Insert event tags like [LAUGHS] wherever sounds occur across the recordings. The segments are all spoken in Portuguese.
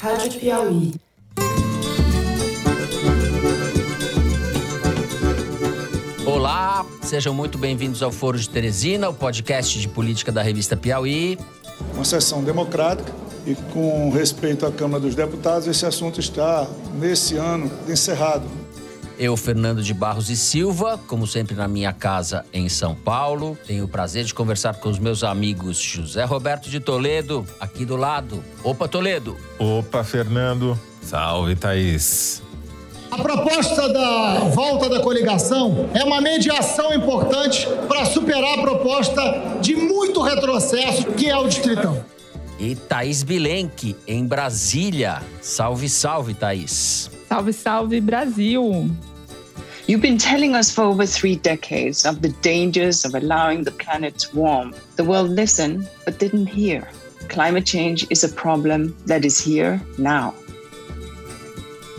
Rádio Piauí. Olá, sejam muito bem-vindos ao Foro de Teresina, o podcast de política da revista Piauí. Uma sessão democrática e com respeito à Câmara dos Deputados, esse assunto está, nesse ano, encerrado. Eu, Fernando de Barros e Silva, como sempre na minha casa em São Paulo, tenho o prazer de conversar com os meus amigos José Roberto de Toledo, aqui do lado. Opa, Toledo! Opa, Fernando! Salve, Thaís! A proposta da volta da coligação é uma mediação importante para superar a proposta de muito retrocesso que é o Distritão. E Thaís Bilenque, em Brasília. Salve, salve, Thaís. Salve, salve, Brasil. You've been telling us for over three decades of the dangers of allowing the planet to warm. The world listened, but didn't hear. Climate change is a problem that is here now.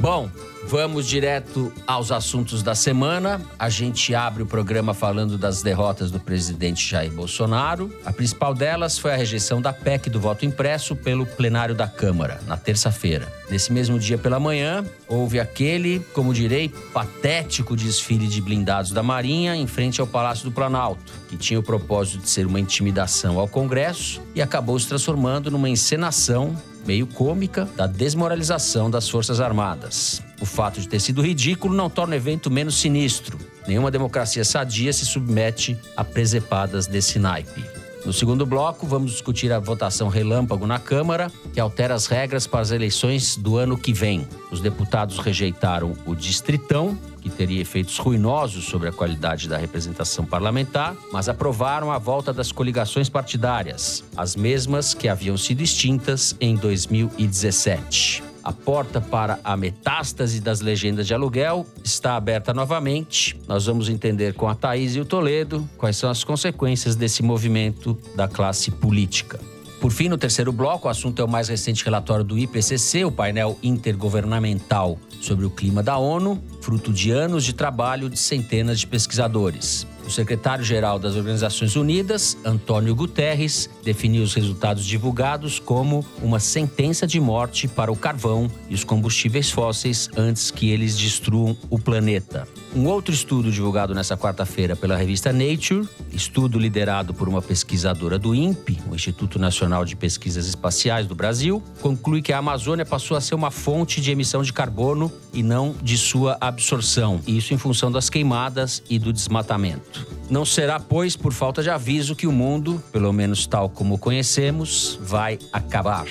Bom, Vamos direto aos assuntos da semana. A gente abre o programa falando das derrotas do presidente Jair Bolsonaro. A principal delas foi a rejeição da PEC do voto impresso pelo plenário da Câmara, na terça-feira. Nesse mesmo dia pela manhã, houve aquele, como direi, patético desfile de blindados da Marinha em frente ao Palácio do Planalto, que tinha o propósito de ser uma intimidação ao Congresso e acabou se transformando numa encenação meio cômica da desmoralização das Forças Armadas. O fato de ter sido ridículo não torna o evento menos sinistro. Nenhuma democracia sadia se submete a presepadas desse naipe. No segundo bloco, vamos discutir a votação relâmpago na Câmara, que altera as regras para as eleições do ano que vem. Os deputados rejeitaram o Distritão, que teria efeitos ruinosos sobre a qualidade da representação parlamentar, mas aprovaram a volta das coligações partidárias, as mesmas que haviam sido extintas em 2017. A porta para a metástase das legendas de aluguel está aberta novamente. Nós vamos entender com a Thaís e o Toledo quais são as consequências desse movimento da classe política. Por fim, no terceiro bloco, o assunto é o mais recente relatório do IPCC, o painel intergovernamental sobre o clima da ONU, fruto de anos de trabalho de centenas de pesquisadores. O secretário-geral das Organizações Unidas, Antônio Guterres, definiu os resultados divulgados como uma sentença de morte para o carvão e os combustíveis fósseis antes que eles destruam o planeta. Um outro estudo divulgado nesta quarta-feira pela revista Nature, estudo liderado por uma pesquisadora do INPE, o Instituto Nacional de Pesquisas Espaciais do Brasil, conclui que a Amazônia passou a ser uma fonte de emissão de carbono e não de sua absorção, isso em função das queimadas e do desmatamento. Não será, pois, por falta de aviso que o mundo, pelo menos tal como conhecemos, vai acabar.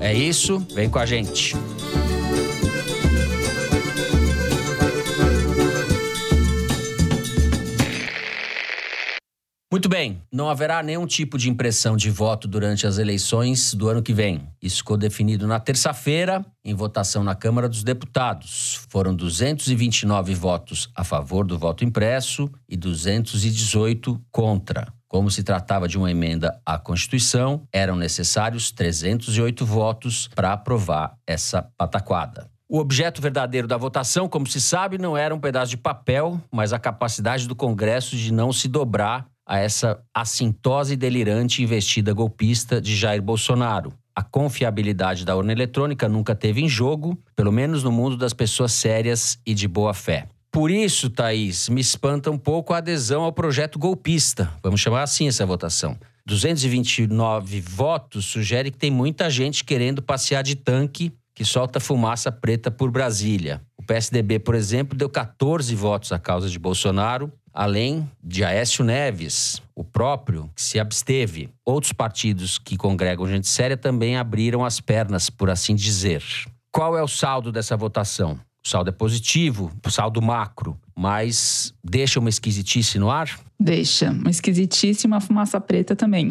É isso, vem com a gente. Muito bem, não haverá nenhum tipo de impressão de voto durante as eleições do ano que vem. Isso ficou definido na terça-feira, em votação na Câmara dos Deputados. Foram 229 votos a favor do voto impresso e 218 contra. Como se tratava de uma emenda à Constituição, eram necessários 308 votos para aprovar essa pataquada. O objeto verdadeiro da votação, como se sabe, não era um pedaço de papel, mas a capacidade do Congresso de não se dobrar a essa assintose delirante investida golpista de Jair Bolsonaro. A confiabilidade da urna eletrônica nunca teve em jogo, pelo menos no mundo das pessoas sérias e de boa fé. Por isso, Thaís, me espanta um pouco a adesão ao projeto golpista. Vamos chamar assim essa votação. 229 votos sugere que tem muita gente querendo passear de tanque que solta fumaça preta por Brasília. O PSDB, por exemplo, deu 14 votos à causa de Bolsonaro além de Aécio Neves, o próprio, que se absteve. Outros partidos que congregam gente séria também abriram as pernas, por assim dizer. Qual é o saldo dessa votação? O saldo é positivo, o saldo macro, mas deixa uma esquisitice no ar? Deixa. Uma esquisitíssima fumaça preta também.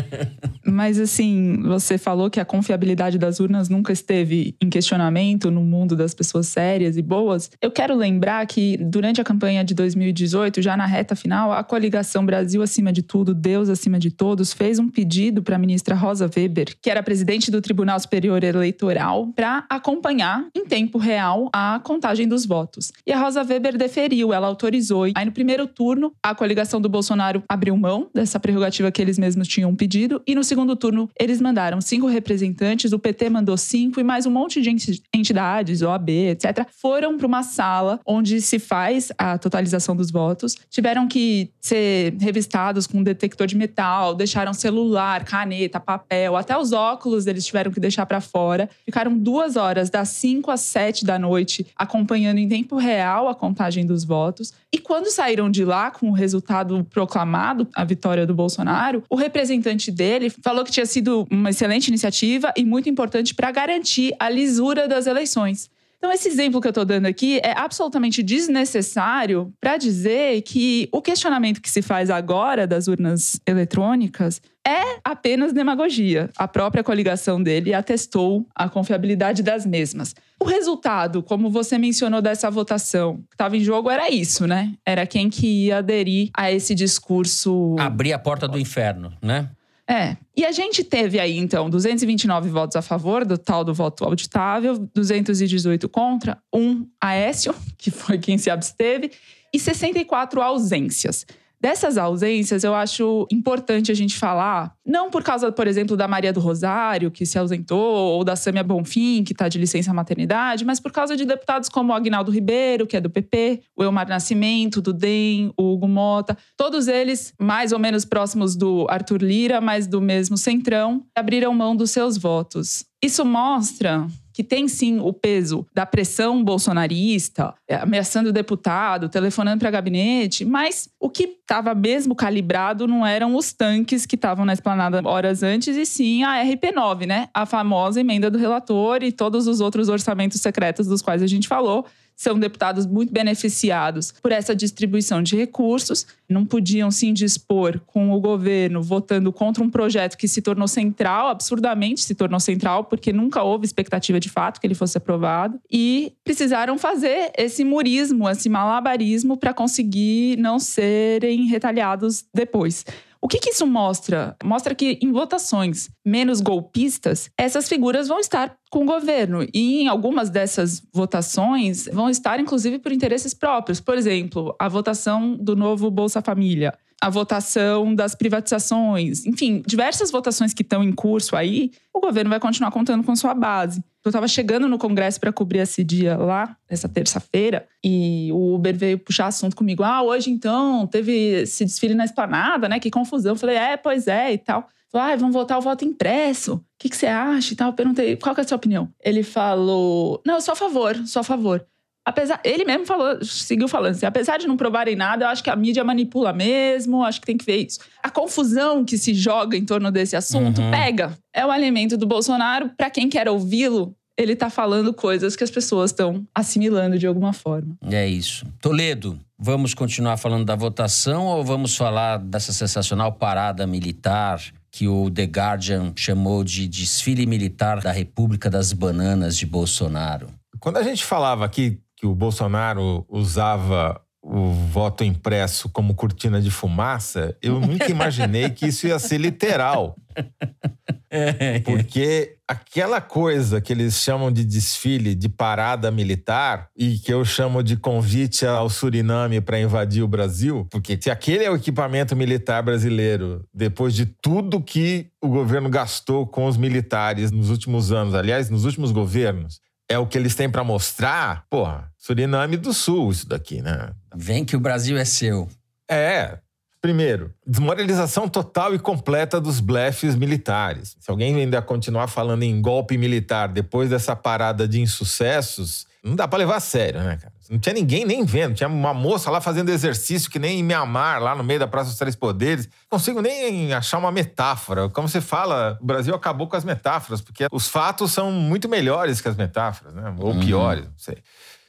[LAUGHS] Mas, assim, você falou que a confiabilidade das urnas nunca esteve em questionamento no mundo das pessoas sérias e boas. Eu quero lembrar que, durante a campanha de 2018, já na reta final, a coligação Brasil acima de tudo, Deus acima de todos, fez um pedido para a ministra Rosa Weber, que era presidente do Tribunal Superior Eleitoral, para acompanhar em tempo real a contagem dos votos. E a Rosa Weber deferiu, ela autorizou. Aí no primeiro turno, a coligação do Bolsonaro abriu mão dessa prerrogativa que eles mesmos tinham pedido. E no segundo turno, eles mandaram cinco representantes, o PT mandou cinco e mais um monte de entidades, OAB, etc., foram para uma sala onde se faz a totalização dos votos. Tiveram que ser revistados com um detector de metal, deixaram celular, caneta, papel, até os óculos eles tiveram que deixar para fora. Ficaram duas horas, das 5 às 7 da noite, acompanhando em tempo real a contagem dos votos. E quando saíram de lá com o resultado proclamado, a vitória do Bolsonaro, o representante dele falou que tinha sido uma excelente iniciativa e muito importante para garantir a lisura das eleições. Então, esse exemplo que eu estou dando aqui é absolutamente desnecessário para dizer que o questionamento que se faz agora das urnas eletrônicas é apenas demagogia. A própria coligação dele atestou a confiabilidade das mesmas. O resultado, como você mencionou dessa votação, que estava em jogo era isso, né? Era quem que ia aderir a esse discurso. Abrir a porta do inferno, né? É. E a gente teve aí, então, 229 votos a favor do tal do voto auditável, 218 contra, um Aécio, [LAUGHS] que foi quem se absteve, e 64 ausências. Dessas ausências, eu acho importante a gente falar, não por causa, por exemplo, da Maria do Rosário, que se ausentou, ou da Sâmia Bonfim, que está de licença maternidade, mas por causa de deputados como o Agnaldo Ribeiro, que é do PP, o Elmar Nascimento, do DEM, o Hugo Mota, todos eles mais ou menos próximos do Arthur Lira, mas do mesmo centrão, abriram mão dos seus votos. Isso mostra que tem sim o peso da pressão bolsonarista, é, ameaçando o deputado, telefonando para gabinete, mas o que estava mesmo calibrado não eram os tanques que estavam na esplanada horas antes, e sim a RP9, né? A famosa emenda do relator e todos os outros orçamentos secretos dos quais a gente falou são deputados muito beneficiados por essa distribuição de recursos, não podiam se indispor com o governo votando contra um projeto que se tornou central, absurdamente se tornou central, porque nunca houve expectativa de fato que ele fosse aprovado, e precisaram fazer esse murismo, esse malabarismo para conseguir não serem retalhados depois. O que, que, isso mostra? Mostra que em votações menos golpistas, essas figuras vão estar com o governo. E em algumas dessas votações vão estar, inclusive, por interesses próprios. Por exemplo, a votação do novo Bolsa Família a votação das privatizações, enfim, diversas votações que estão em curso aí, o governo vai continuar contando com sua base. Eu estava chegando no Congresso para cobrir esse dia lá, essa terça-feira, e o Uber veio puxar assunto comigo. Ah, hoje então teve esse desfile na esplanada, né? Que confusão. Eu falei, é, pois é e tal. Ah, vamos votar o voto impresso. O que, que você acha e tal? Eu perguntei, qual que é a sua opinião? Ele falou, não, sou a favor, sou a favor apesar, ele mesmo falou, seguiu falando assim, apesar de não provarem nada, eu acho que a mídia manipula mesmo, acho que tem que ver isso. A confusão que se joga em torno desse assunto uhum. pega. É o alimento do Bolsonaro, para quem quer ouvi-lo, ele tá falando coisas que as pessoas estão assimilando de alguma forma. É isso. Toledo, vamos continuar falando da votação ou vamos falar dessa sensacional parada militar que o The Guardian chamou de desfile militar da República das Bananas de Bolsonaro? Quando a gente falava aqui que o Bolsonaro usava o voto impresso como cortina de fumaça, eu nunca imaginei que isso ia ser literal. [LAUGHS] Porque aquela coisa que eles chamam de desfile, de parada militar, e que eu chamo de convite ao Suriname para invadir o Brasil, porque se aquele é o equipamento militar brasileiro, depois de tudo que o governo gastou com os militares nos últimos anos, aliás, nos últimos governos, é o que eles têm para mostrar, porra, Suriname do Sul, isso daqui, né? Vem que o Brasil é seu. É. Primeiro, desmoralização total e completa dos blefes militares. Se alguém ainda continuar falando em golpe militar depois dessa parada de insucessos, não dá para levar a sério, né, cara? Não tinha ninguém nem vendo. Tinha uma moça lá fazendo exercício que nem em Mianmar, lá no meio da Praça dos Três Poderes. Não consigo nem achar uma metáfora. Como você fala, o Brasil acabou com as metáforas, porque os fatos são muito melhores que as metáforas, né? Ou uhum. piores, não sei.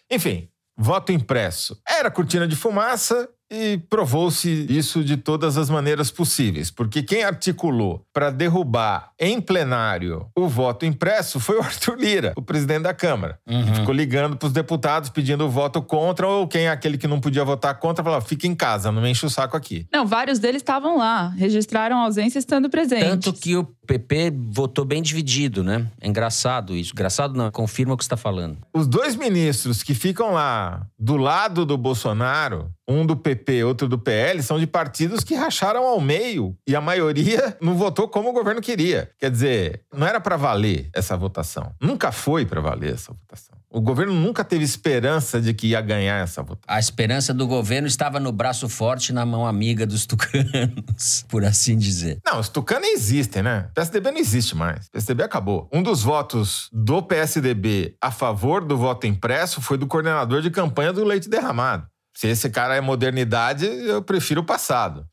Enfim, voto impresso. Era cortina de fumaça e provou-se isso de todas as maneiras possíveis, porque quem articulou para derrubar em plenário o voto impresso foi o [LAUGHS] Arthur Lira, o presidente da Câmara. Uhum. Ficou ligando para os deputados pedindo o voto contra, ou quem é aquele que não podia votar contra, falou: fica em casa, não me enche o saco aqui. Não, vários deles estavam lá, registraram ausência estando presentes. Tanto que o O PP votou bem dividido, né? É engraçado isso. Engraçado não, confirma o que você está falando. Os dois ministros que ficam lá do lado do Bolsonaro, um do PP, outro do PL, são de partidos que racharam ao meio e a maioria [LAUGHS] não votou como o governo queria. Quer dizer, não era para valer essa votação. Nunca foi para valer essa votação. O governo nunca teve esperança de que ia ganhar essa votação. A esperança do governo estava no braço forte na mão amiga dos [LAUGHS] tucanos, por assim dizer. Não, os tucanos existem, né? O PSDB não existe mais. O PSDB acabou. Um dos votos do PSDB a favor do voto impresso foi do coordenador de campanha do leite derramado. Se esse cara é modernidade, eu prefiro o passado.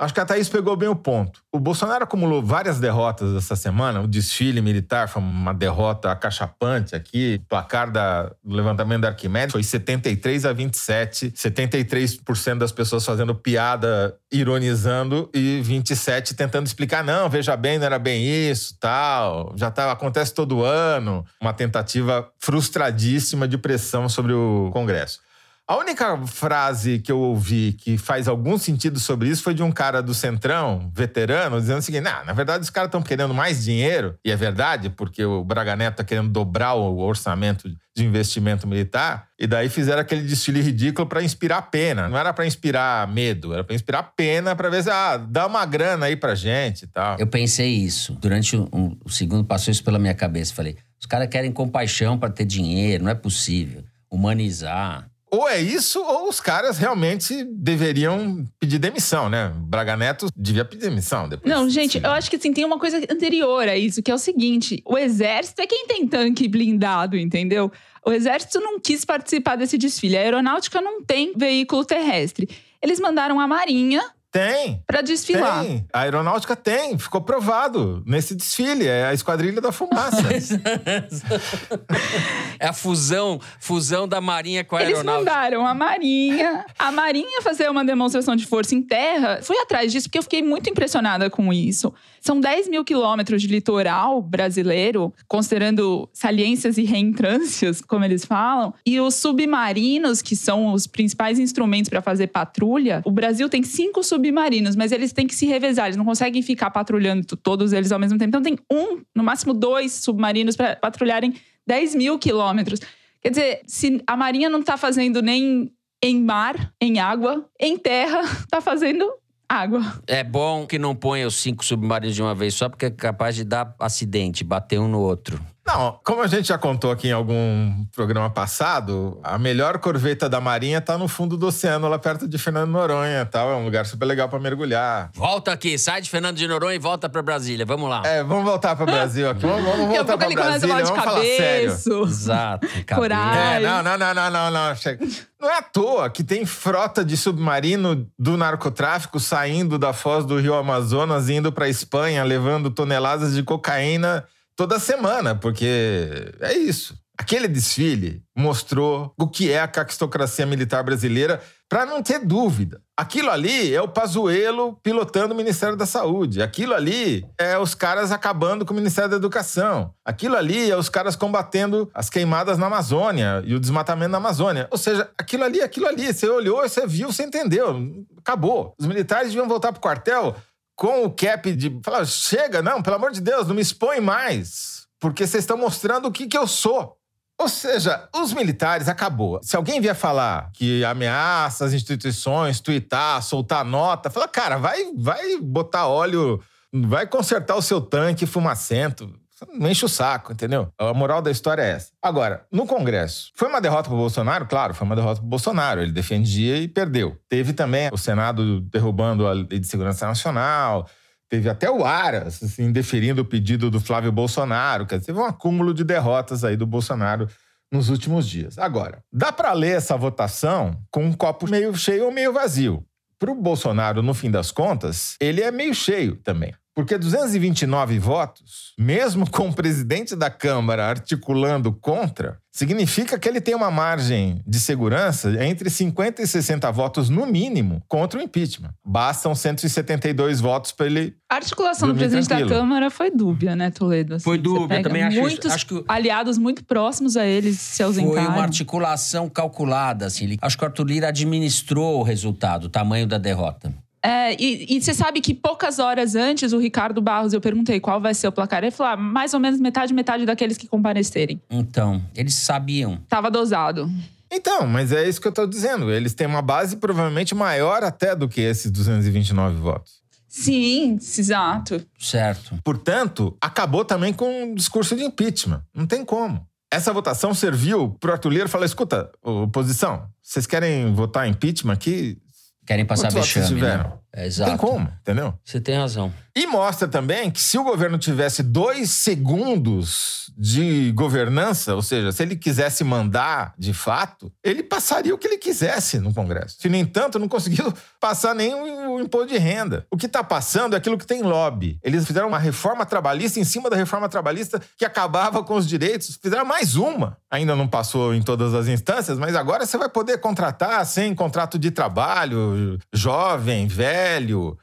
Acho que a Thaís pegou bem o ponto. O Bolsonaro acumulou várias derrotas essa semana. O desfile militar foi uma derrota acachapante aqui. O placar da, do levantamento da Arquimedes foi 73 a 27. 73% das pessoas fazendo piada, ironizando, e 27 tentando explicar: não, veja bem, não era bem isso, tal. Já tá, acontece todo ano. Uma tentativa frustradíssima de pressão sobre o Congresso. A única frase que eu ouvi que faz algum sentido sobre isso foi de um cara do Centrão, veterano, dizendo o seguinte: nah, na verdade, os caras estão querendo mais dinheiro, e é verdade, porque o Braga Neto está querendo dobrar o orçamento de investimento militar, e daí fizeram aquele desfile ridículo para inspirar pena. Não era para inspirar medo, era para inspirar pena para ver se, ah, dá uma grana aí pra gente e tal. Eu pensei isso. Durante um, um, o segundo passou isso pela minha cabeça. Falei: os caras querem compaixão para ter dinheiro, não é possível. Humanizar. Ou é isso, ou os caras realmente deveriam pedir demissão, né? Braga Neto devia pedir demissão depois. Não, gente, eu acho que assim, tem uma coisa anterior a isso, que é o seguinte: o exército é quem tem tanque blindado, entendeu? O exército não quis participar desse desfile. A aeronáutica não tem veículo terrestre. Eles mandaram a Marinha tem. Pra desfilar. Tem. A aeronáutica tem. Ficou provado nesse desfile. É a Esquadrilha da Fumaça. [LAUGHS] é a fusão, fusão da Marinha com a Eles aeronáutica. Eles mandaram a Marinha. A Marinha fazer uma demonstração de força em terra. Fui atrás disso porque eu fiquei muito impressionada com isso. São 10 mil quilômetros de litoral brasileiro, considerando saliências e reentrâncias, como eles falam. E os submarinos, que são os principais instrumentos para fazer patrulha, o Brasil tem cinco submarinos submarinos, mas eles têm que se revezar, eles não conseguem ficar patrulhando todos eles ao mesmo tempo. Então tem um, no máximo dois submarinos para patrulharem 10 mil quilômetros. Quer dizer, se a Marinha não está fazendo nem em mar, em água, em terra, está [LAUGHS] fazendo água. É bom que não ponha os cinco submarinos de uma vez só, porque é capaz de dar acidente, bater um no outro. Não, como a gente já contou aqui em algum programa passado, a melhor corveta da Marinha tá no fundo do oceano, lá perto de Fernando de Noronha tal. É um lugar super legal para mergulhar. Volta aqui, sai de Fernando de Noronha e volta para Brasília. Vamos lá. É, vamos voltar para Brasil aqui. Vamos, vamos voltar para Brasília. Vamos falar sério. Exato. [LAUGHS] Coragem. É, não, não, não, não, não, não. Não é à toa que tem frota de submarino do narcotráfico saindo da foz do Rio Amazonas, indo para Espanha, levando toneladas de cocaína toda semana, porque é isso. Aquele desfile mostrou o que é a caquistocracia militar brasileira, para não ter dúvida. Aquilo ali é o Pazuello pilotando o Ministério da Saúde. Aquilo ali é os caras acabando com o Ministério da Educação. Aquilo ali é os caras combatendo as queimadas na Amazônia e o desmatamento na Amazônia. Ou seja, aquilo ali, aquilo ali. Você olhou, você viu, você entendeu. Acabou. Os militares deviam voltar pro quartel com o cap de falar: chega, não, pelo amor de Deus, não me expõe mais, porque vocês estão mostrando o que, que eu sou. Ou seja, os militares acabou. Se alguém vier falar que ameaça as instituições, tuitar, soltar nota, fala, cara, vai, vai botar óleo, vai consertar o seu tanque fumacento. Não enche o saco, entendeu? A moral da história é essa. Agora, no Congresso, foi uma derrota para o Bolsonaro? Claro, foi uma derrota para o Bolsonaro. Ele defendia e perdeu. Teve também o Senado derrubando a Lei de Segurança Nacional. Teve até o Aras, assim, deferindo o pedido do Flávio Bolsonaro. Quer dizer, teve um acúmulo de derrotas aí do Bolsonaro nos últimos dias. Agora, dá para ler essa votação com um copo meio cheio ou meio vazio. Para o Bolsonaro, no fim das contas, ele é meio cheio também. Porque 229 votos, mesmo com o presidente da Câmara articulando contra, significa que ele tem uma margem de segurança entre 50 e 60 votos no mínimo contra o impeachment. Bastam 172 votos para ele. A articulação do presidente tranquilo. da Câmara foi dúbia, né, Toledo? Assim, foi dúbia, também acho Muitos acho que aliados muito próximos a eles se ausentaram. Foi uma articulação calculada, assim. Acho que o Arthur Lira administrou o resultado, o tamanho da derrota. É, e, e você sabe que poucas horas antes, o Ricardo Barros, eu perguntei qual vai ser o placar. Ele falou: ah, mais ou menos metade, metade daqueles que comparecerem. Então, eles sabiam. Tava dosado. Então, mas é isso que eu tô dizendo. Eles têm uma base provavelmente maior até do que esses 229 votos. Sim, exato. Certo. Portanto, acabou também com o discurso de impeachment. Não tem como. Essa votação serviu pro Arthur Lira falar: escuta, oposição, vocês querem votar impeachment aqui? Querem passar vexame, né? Tiveram? É, Não exato. tem como, entendeu? Você tem razão. E mostra também que se o governo tivesse dois segundos de governança, ou seja, se ele quisesse mandar de fato, ele passaria o que ele quisesse no Congresso. Se, no entanto, não conseguiu [LAUGHS] passar nem o imposto de renda. O que está passando é aquilo que tem lobby. Eles fizeram uma reforma trabalhista em cima da reforma trabalhista que acabava com os direitos. Fizeram mais uma. Ainda não passou em todas as instâncias, mas agora você vai poder contratar sem contrato de trabalho, jovem, velho,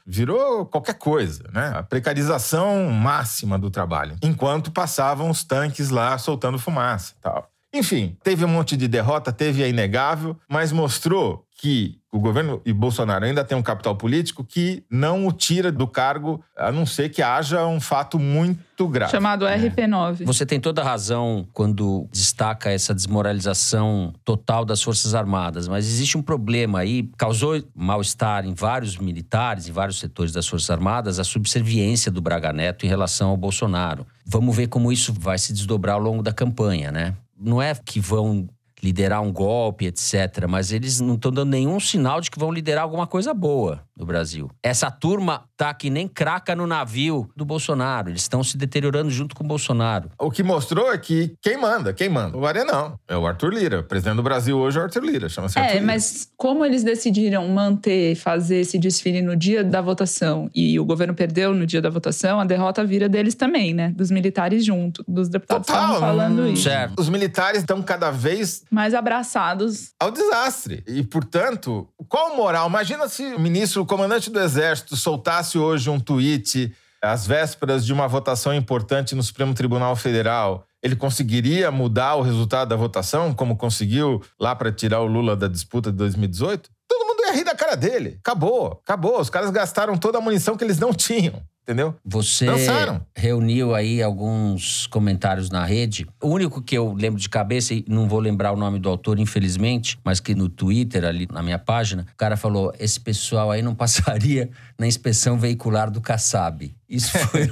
virou qualquer coisa, né? A precarização máxima do trabalho. Enquanto passavam os tanques lá soltando fumaça e tal. Enfim, teve um monte de derrota, teve a inegável, mas mostrou que o governo e Bolsonaro ainda tem um capital político que não o tira do cargo, a não ser que haja um fato muito grave. Chamado RP9. Você tem toda a razão quando destaca essa desmoralização total das Forças Armadas, mas existe um problema aí, causou mal-estar em vários militares, em vários setores das Forças Armadas, a subserviência do Braga Neto em relação ao Bolsonaro. Vamos ver como isso vai se desdobrar ao longo da campanha, né? Não é que vão liderar um golpe, etc. Mas eles não estão dando nenhum sinal de que vão liderar alguma coisa boa no Brasil. Essa turma tá que nem craca no navio do Bolsonaro. Eles estão se deteriorando junto com o Bolsonaro. O que mostrou é que quem manda, quem manda? O Arenão. É o Arthur Lira. O presidente do Brasil hoje é o Arthur Lira. Chama-se Arthur É, Lira. mas como eles decidiram manter, fazer esse desfile no dia da votação e o governo perdeu no dia da votação, a derrota vira deles também, né? Dos militares junto, dos deputados que estavam falando hum, isso. Certo. Os militares estão cada vez Mais abraçados. ao desastre. E, portanto, qual moral? Imagina se o ministro, o comandante do Exército, soltasse hoje um tweet às vésperas de uma votação importante no Supremo Tribunal Federal. Ele conseguiria mudar o resultado da votação, como conseguiu lá para tirar o Lula da disputa de 2018? Todo mundo ia rir da cara dele. Acabou, acabou. Os caras gastaram toda a munição que eles não tinham. Entendeu? Você Dançaram. reuniu aí alguns comentários na rede. O único que eu lembro de cabeça, e não vou lembrar o nome do autor, infelizmente, mas que no Twitter, ali na minha página, o cara falou: esse pessoal aí não passaria na inspeção veicular do Kassab. Isso [LAUGHS] foi.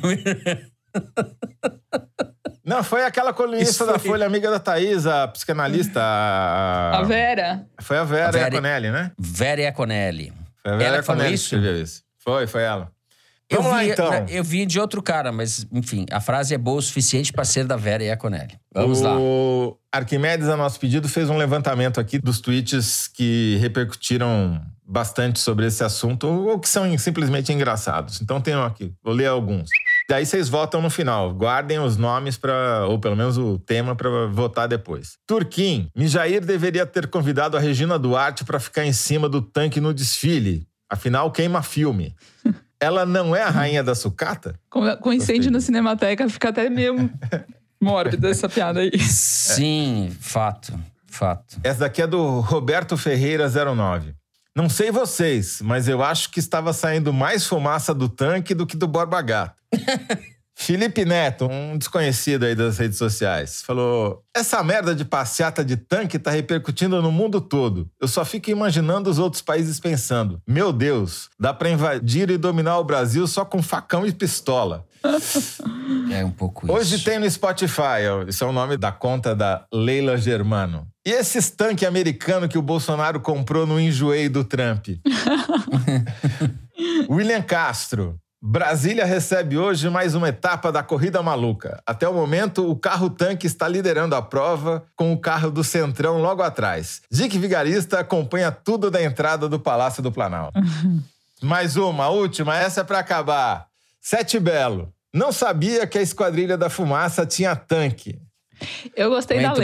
Não, foi aquela colunista Isso da foi- Folha, amiga da Thaís, a psicanalista. A... A Vera. Foi a Vera, A Vera- Iaconelli, né? Vera Iaconelli. Foi a Vera Ela que falou isso? isso. Foi, foi ela. Eu Vamos lá, vi, então. Eu vi de outro cara, mas, enfim, a frase é boa o suficiente para ser da Vera Iaconelli. Vamos lá. o Arquimedes, a nosso pedido, fez um levantamento aqui dos tweets que repercutiram bastante sobre esse assunto, ou que são simplesmente engraçados. Então tenho aqui, vou ler alguns. Daí vocês votam no final. Guardem os nomes para, ou pelo menos o tema para votar depois. Turquim, Mijair deveria ter convidado a Regina Duarte para ficar em cima do tanque no desfile. Afinal, queima filme. Ela não é a rainha da sucata? Com, com incêndio no Cinemateca, fica até meio [LAUGHS] mórbida essa piada aí. Sim, fato. Fato. Essa daqui é do Roberto Ferreira 09. Não sei vocês, mas eu acho que estava saindo mais fumaça do tanque do que do Borba Gato. [LAUGHS] Felipe Neto, um desconhecido aí das redes sociais, falou: Essa merda de passeata de tanque tá repercutindo no mundo todo. Eu só fico imaginando os outros países pensando: Meu Deus, dá pra invadir e dominar o Brasil só com facão e pistola. [LAUGHS] É um pouco isso. Hoje tem no Spotify, isso é o nome da conta da Leila Germano. E esses tanques americanos que o Bolsonaro comprou no enjoei do Trump? [LAUGHS] [LAUGHS] William Castro. Brasília recebe hoje mais uma etapa da Corrida Maluca. Até o momento, o carro-tanque está liderando a prova, com o carro do Centrão logo atrás. Dick Vigarista acompanha tudo da entrada do Palácio do Planalto. [LAUGHS] Mais uma, última, essa é para acabar. Sete Belo. Não sabia que a Esquadrilha da Fumaça tinha tanque. Eu gostei da Muito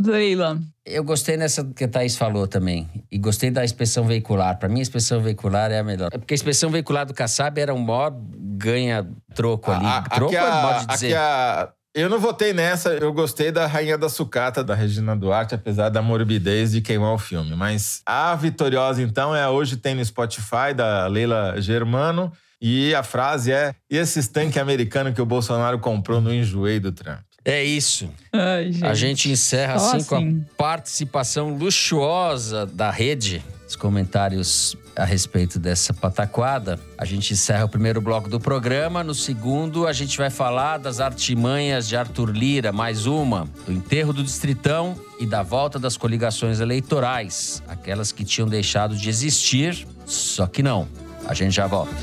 Leila. Eu gostei nessa que a Thaís falou também. E gostei da inspeção veicular. Para mim, a inspeção veicular é a melhor. É porque a inspeção veicular do Kassab era um maior ganha-troco ali. A- a- troco é a, modo de aqui dizer. a Eu não votei nessa, eu gostei da Rainha da Sucata, da Regina Duarte, apesar da morbidez de queimar o filme. Mas a vitoriosa, então, é Hoje Tem no Spotify, da Leila Germano. E a frase é: e esses tanques americanos que o Bolsonaro comprou no enjoei do Trump? É isso. Ai, gente. A gente encerra Só assim, com assim. a participação luxuosa da rede. Os comentários a respeito dessa pataquada. A gente encerra o primeiro bloco do programa. No segundo, a gente vai falar das artimanhas de Arthur Lira, mais uma, do enterro do Distritão e da volta das coligações eleitorais, aquelas que tinham deixado de existir, só que não. A gente já volta.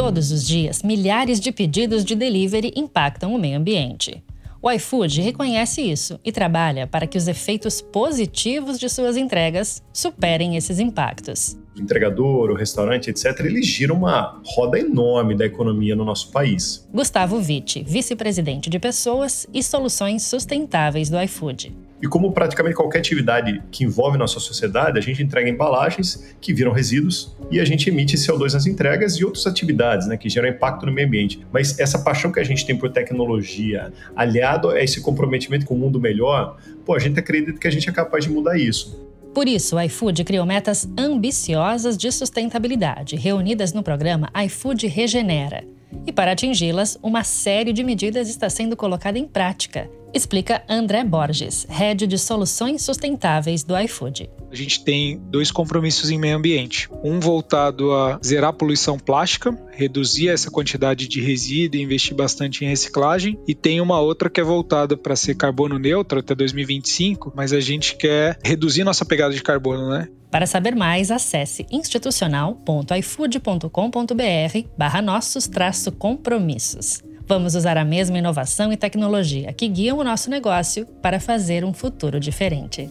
Todos os dias, milhares de pedidos de delivery impactam o meio ambiente. O iFood reconhece isso e trabalha para que os efeitos positivos de suas entregas superem esses impactos. o entregador, o restaurante, etc., eles giram uma roda enorme da economia no nosso país. Gustavo Vitti, vice-presidente de pessoas e soluções sustentáveis do iFood. E como praticamente qualquer atividade que envolve nossa sociedade, a gente entrega embalagens que viram resíduos e a gente emite CO2 nas entregas e outras atividades né, que geram impacto no meio ambiente. Mas essa paixão que a gente tem por tecnologia, aliado a esse comprometimento com o mundo melhor, pô, a gente acredita que a gente é capaz de mudar isso. Por isso, o iFood criou metas ambiciosas de sustentabilidade, reunidas no programa iFood Regenera. E para atingi-las, uma série de medidas está sendo colocada em prática, explica André Borges, head de soluções sustentáveis do iFood. A gente tem dois compromissos em meio ambiente. Um voltado a zerar a poluição plástica, reduzir essa quantidade de resíduo e investir bastante em reciclagem. E tem uma outra que é voltada para ser carbono neutro até 2025, mas a gente quer reduzir nossa pegada de carbono, né? Para saber mais, acesse institucional.ifood.com.br barra nossos compromissos. Vamos usar a mesma inovação e tecnologia que guiam o nosso negócio para fazer um futuro diferente.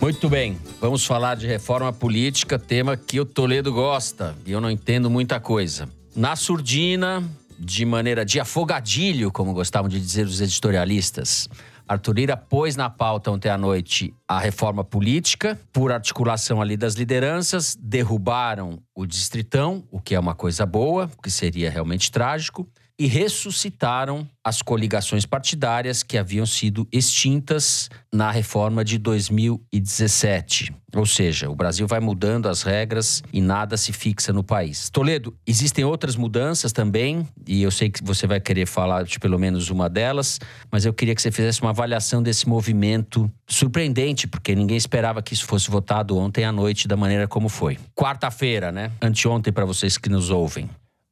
Muito bem, vamos falar de reforma política, tema que o Toledo gosta e eu não entendo muita coisa. Na surdina, de maneira de afogadilho, como gostavam de dizer os editorialistas, Arthur Lira pôs na pauta ontem à noite a reforma política, por articulação ali das lideranças, derrubaram o distritão, o que é uma coisa boa, o que seria realmente trágico, e ressuscitaram as coligações partidárias que haviam sido extintas na reforma de 2017. Ou seja, o Brasil vai mudando as regras e nada se fixa no país. Toledo, existem outras mudanças também, e eu sei que você vai querer falar de pelo menos uma delas, mas eu queria que você fizesse uma avaliação desse movimento surpreendente, porque ninguém esperava que isso fosse votado ontem à noite da maneira como foi. Quarta-feira, né? Anteontem para vocês que nos ouvem.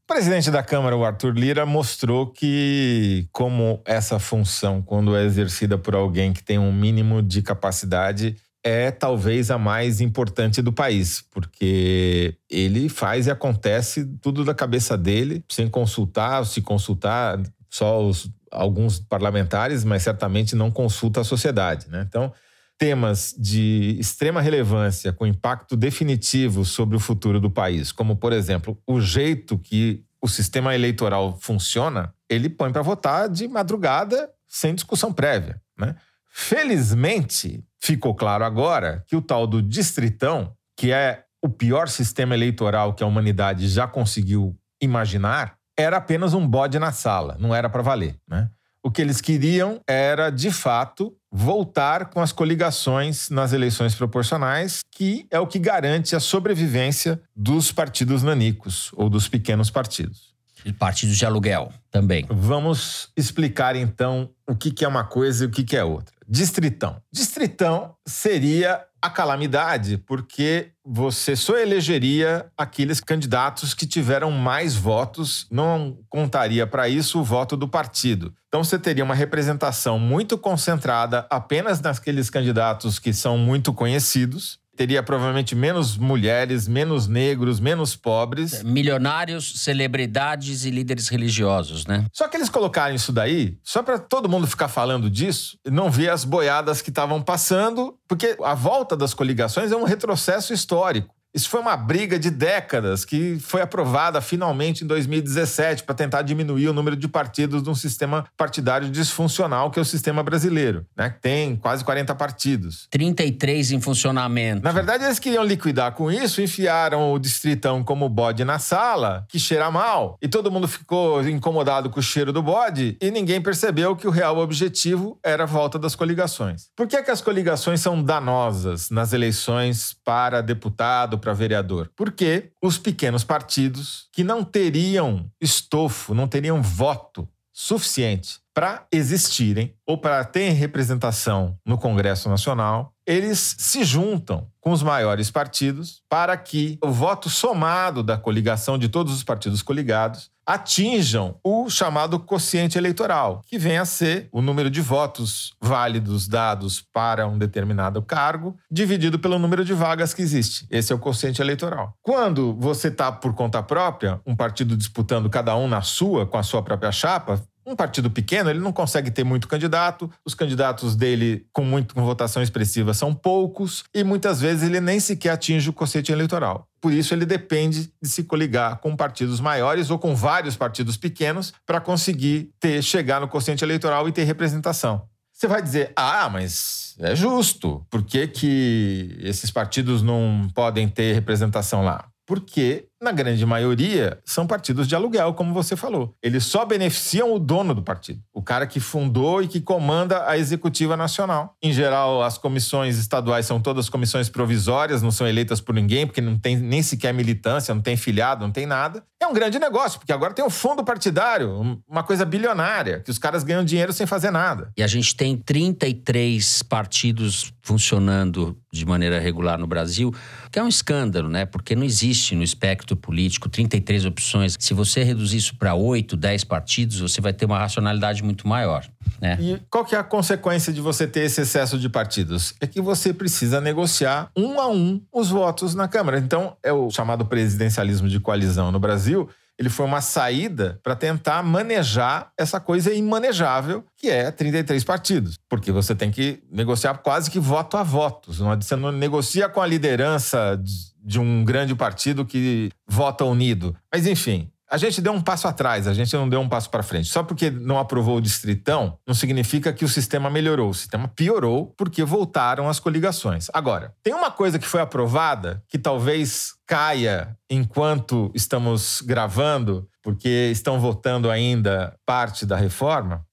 O presidente da Câmara, o Arthur Lira, mostrou que, como essa função, quando é exercida por alguém que tem um mínimo de capacidade, é talvez a mais importante do país, porque ele faz e acontece tudo da cabeça dele, sem consultar, se consultar só os, alguns parlamentares, mas certamente não consulta a sociedade. Né? Então, temas de extrema relevância, com impacto definitivo sobre o futuro do país, como, por exemplo, o jeito que o sistema eleitoral funciona, ele põe para votar de madrugada, sem discussão prévia. Né? Felizmente, ficou claro agora que o tal do distritão, que é o pior sistema eleitoral que a humanidade já conseguiu imaginar, era apenas um bode na sala, não era para valer. Né? O que eles queriam era, de fato, voltar com as coligações nas eleições proporcionais, que é o que garante a sobrevivência dos partidos nanicos ou dos pequenos partidos. E partidos de aluguel também. Vamos explicar então o que é uma coisa e o que é outra. Distritão. Distritão seria a calamidade, porque você só elegeria aqueles candidatos que tiveram mais votos, não contaria para isso o voto do partido. Então você teria uma representação muito concentrada apenas naqueles candidatos que são muito conhecidos teria provavelmente menos mulheres, menos negros, menos pobres. Milionários, celebridades e líderes religiosos, né? Só que eles colocaram isso daí só para todo mundo ficar falando disso não ver as boiadas que estavam passando, porque a volta das coligações é um retrocesso histórico. Isso foi uma briga de décadas que foi aprovada finalmente em 2017 para tentar diminuir o número de partidos num sistema partidário disfuncional que é o sistema brasileiro, né? Que tem quase 40 partidos. 33 em funcionamento. Na verdade, eles queriam liquidar com isso, enfiaram o distritão como bode na sala, que cheira mal, e todo mundo ficou incomodado com o cheiro do bode e ninguém percebeu que o real objetivo era a volta das coligações. Por que, que as coligações são danosas nas eleições para deputado, para vereador? Porque os pequenos partidos que não teriam estofo, não teriam voto suficiente para existirem ou para terem representação no Congresso Nacional, eles se juntam com os maiores partidos para que o voto somado da coligação de todos os partidos coligados atinjam o chamado quociente eleitoral, que vem a ser o número de votos válidos dados para um determinado cargo, dividido pelo número de vagas que existe. Esse é o quociente eleitoral. Quando você está por conta própria, um partido disputando cada um na sua, com a sua própria chapa, um partido pequeno, ele não consegue ter muito candidato, os candidatos dele com, muito, com votação expressiva são poucos e muitas vezes ele nem sequer atinge o quociente eleitoral. Por isso, ele depende de se coligar com partidos maiores ou com vários partidos pequenos para conseguir ter, chegar no quociente eleitoral e ter representação. Você vai dizer, ah, mas é justo. Por que, que esses partidos não podem ter representação lá? Porque na grande maioria, são partidos de aluguel, como você falou. Eles só beneficiam o dono do partido, o cara que fundou e que comanda a executiva nacional. Em geral, as comissões estaduais são todas comissões provisórias, não são eleitas por ninguém, porque não tem nem sequer militância, não tem filiado, não tem nada. É um grande negócio, porque agora tem o fundo partidário, uma coisa bilionária, que os caras ganham dinheiro sem fazer nada. E a gente tem 33 partidos funcionando de maneira regular no Brasil, que é um escândalo, né? Porque não existe no espectro espectro político, 33 opções. Se você reduzir isso para 8, 10 partidos, você vai ter uma racionalidade muito maior. Né? E qual que é a consequência de você ter esse excesso de partidos? É que você precisa negociar um a um os votos na Câmara. Então, é o chamado presidencialismo de coalizão no Brasil ele foi uma saída para tentar manejar essa coisa imanejável que é 33 partidos. Porque você tem que negociar quase que voto a voto. Você não negocia com a liderança de um grande partido que vota unido. Mas, enfim, a gente deu um passo atrás, a gente não deu um passo para frente. Só porque não aprovou o distritão, não significa que o sistema melhorou. O sistema piorou porque voltaram as coligações. Agora, tem uma coisa que foi aprovada que talvez caia enquanto estamos gravando, porque estão votando ainda parte da reforma.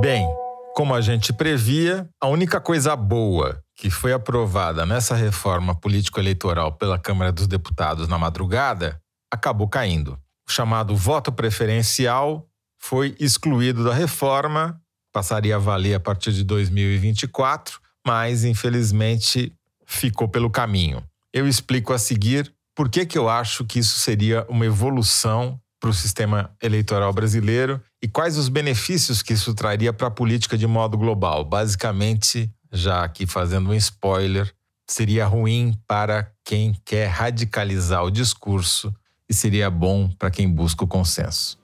Bem, como a gente previa, a única coisa boa que foi aprovada nessa reforma político-eleitoral pela Câmara dos Deputados na madrugada acabou caindo o chamado voto preferencial foi excluído da reforma, passaria a valer a partir de 2024, mas infelizmente ficou pelo caminho. Eu explico a seguir por que, que eu acho que isso seria uma evolução para o sistema eleitoral brasileiro e quais os benefícios que isso traria para a política de modo global. Basicamente, já aqui fazendo um spoiler, seria ruim para quem quer radicalizar o discurso e seria bom para quem busca o consenso.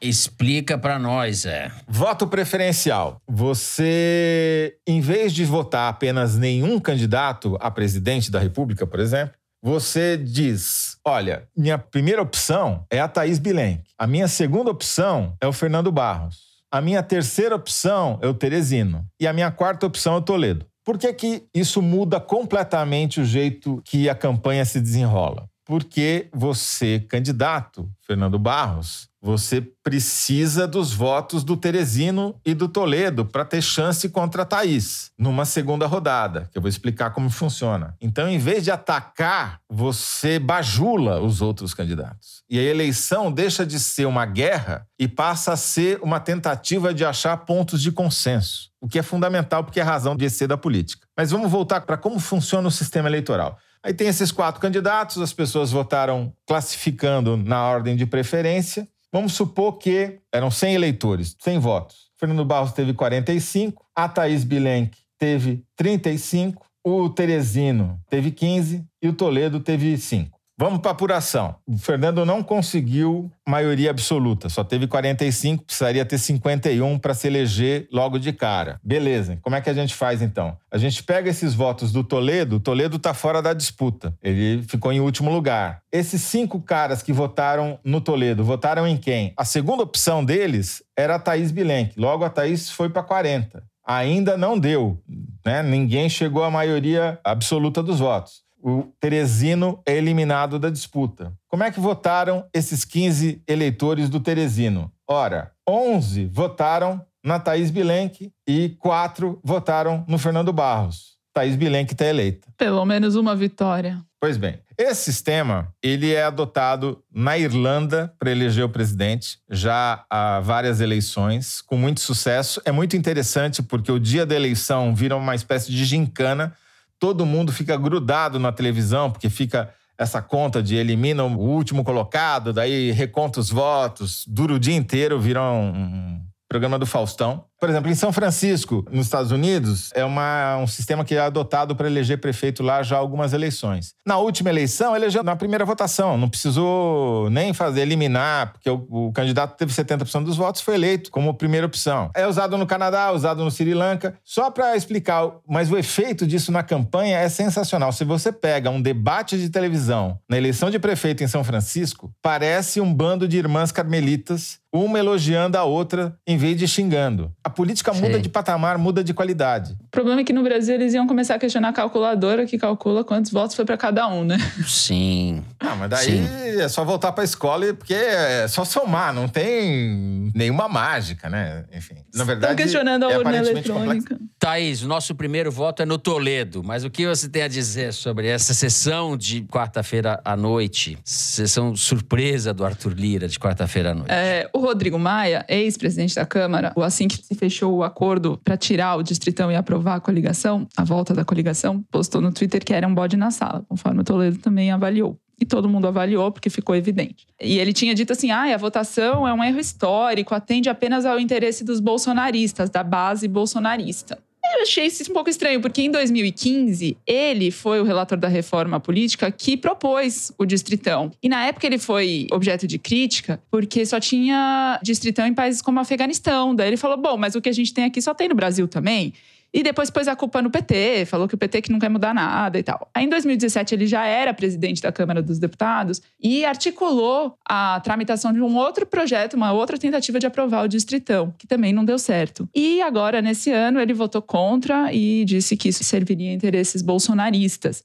Explica para nós, é. Voto preferencial. Você, em vez de votar apenas nenhum candidato a presidente da República, por exemplo, você diz: olha, minha primeira opção é a Thaís Bilenque. A minha segunda opção é o Fernando Barros. A minha terceira opção é o Teresino. E a minha quarta opção é o Toledo. Por que, que isso muda completamente o jeito que a campanha se desenrola? Porque você, candidato, Fernando Barros, você precisa dos votos do Teresino e do Toledo para ter chance contra a Thaís numa segunda rodada, que eu vou explicar como funciona. Então, em vez de atacar, você bajula os outros candidatos. E a eleição deixa de ser uma guerra e passa a ser uma tentativa de achar pontos de consenso, o que é fundamental porque é a razão de ser da política. Mas vamos voltar para como funciona o sistema eleitoral. Aí tem esses quatro candidatos, as pessoas votaram classificando na ordem de preferência. Vamos supor que eram 100 eleitores, 100 votos. Fernando Barros teve 45, a Thaís Bilenque teve 35 o Teresino teve 15 e o Toledo teve 5. Vamos para apuração. O Fernando não conseguiu maioria absoluta, só teve 45, precisaria ter 51 para se eleger logo de cara. Beleza, como é que a gente faz então? A gente pega esses votos do Toledo, o Toledo está fora da disputa, ele ficou em último lugar. Esses cinco caras que votaram no Toledo, votaram em quem? A segunda opção deles era a Thaís Bilenque, logo a Thaís foi para 40. Ainda não deu, né? ninguém chegou à maioria absoluta dos votos o Teresino é eliminado da disputa. Como é que votaram esses 15 eleitores do Teresino? Ora, 11 votaram na Thaís Bilenque e 4 votaram no Fernando Barros. Thaís Bilenque está eleita. Pelo menos uma vitória. Pois bem, esse sistema ele é adotado na Irlanda para eleger o presidente já há várias eleições, com muito sucesso. É muito interessante porque o dia da eleição vira uma espécie de gincana todo mundo fica grudado na televisão, porque fica essa conta de elimina o último colocado, daí reconta os votos, dura o dia inteiro, vira um, programa do Faustão. Por exemplo, em São Francisco, nos Estados Unidos, é uma, um sistema que é adotado para eleger prefeito lá já algumas eleições. Na última eleição, elegeu na primeira votação, não precisou nem fazer eliminar, porque o, o candidato teve 70% dos votos, foi eleito como primeira opção. É usado no Canadá, usado no Sri Lanka. Só para explicar, mas o efeito disso na campanha é sensacional. Se você pega um debate de televisão na eleição de prefeito em São Francisco, parece um bando de irmãs carmelitas, uma elogiando a outra em vez de xingando. A política muda Sim. de patamar, muda de qualidade. O problema é que no Brasil eles iam começar a questionar a calculadora que calcula quantos votos foi para cada um, né? Sim. Ah, mas daí Sim. é só voltar para a escola porque é só somar, não tem nenhuma mágica, né? Enfim. Na verdade, Estão questionando a é urna eletrônica. Complexo. Thaís, o nosso primeiro voto é no Toledo, mas o que você tem a dizer sobre essa sessão de quarta-feira à noite? Sessão surpresa do Arthur Lira de quarta-feira à noite. É, o Rodrigo Maia, ex-presidente da Câmara, assim que se fechou o acordo para tirar o distritão e aprovar a coligação, a volta da coligação, postou no Twitter que era um bode na sala, conforme o Toledo também avaliou e todo mundo avaliou porque ficou evidente. E ele tinha dito assim: ah, a votação é um erro histórico, atende apenas ao interesse dos bolsonaristas, da base bolsonarista. Eu achei isso um pouco estranho, porque em 2015 ele foi o relator da reforma política que propôs o distritão. E na época ele foi objeto de crítica porque só tinha distritão em países como Afeganistão. Daí ele falou: bom, mas o que a gente tem aqui só tem no Brasil também. E depois pôs a culpa no PT, falou que o PT que não quer mudar nada e tal. Aí em 2017 ele já era presidente da Câmara dos Deputados e articulou a tramitação de um outro projeto, uma outra tentativa de aprovar o Distritão, que também não deu certo. E agora, nesse ano, ele votou contra e disse que isso serviria a interesses bolsonaristas.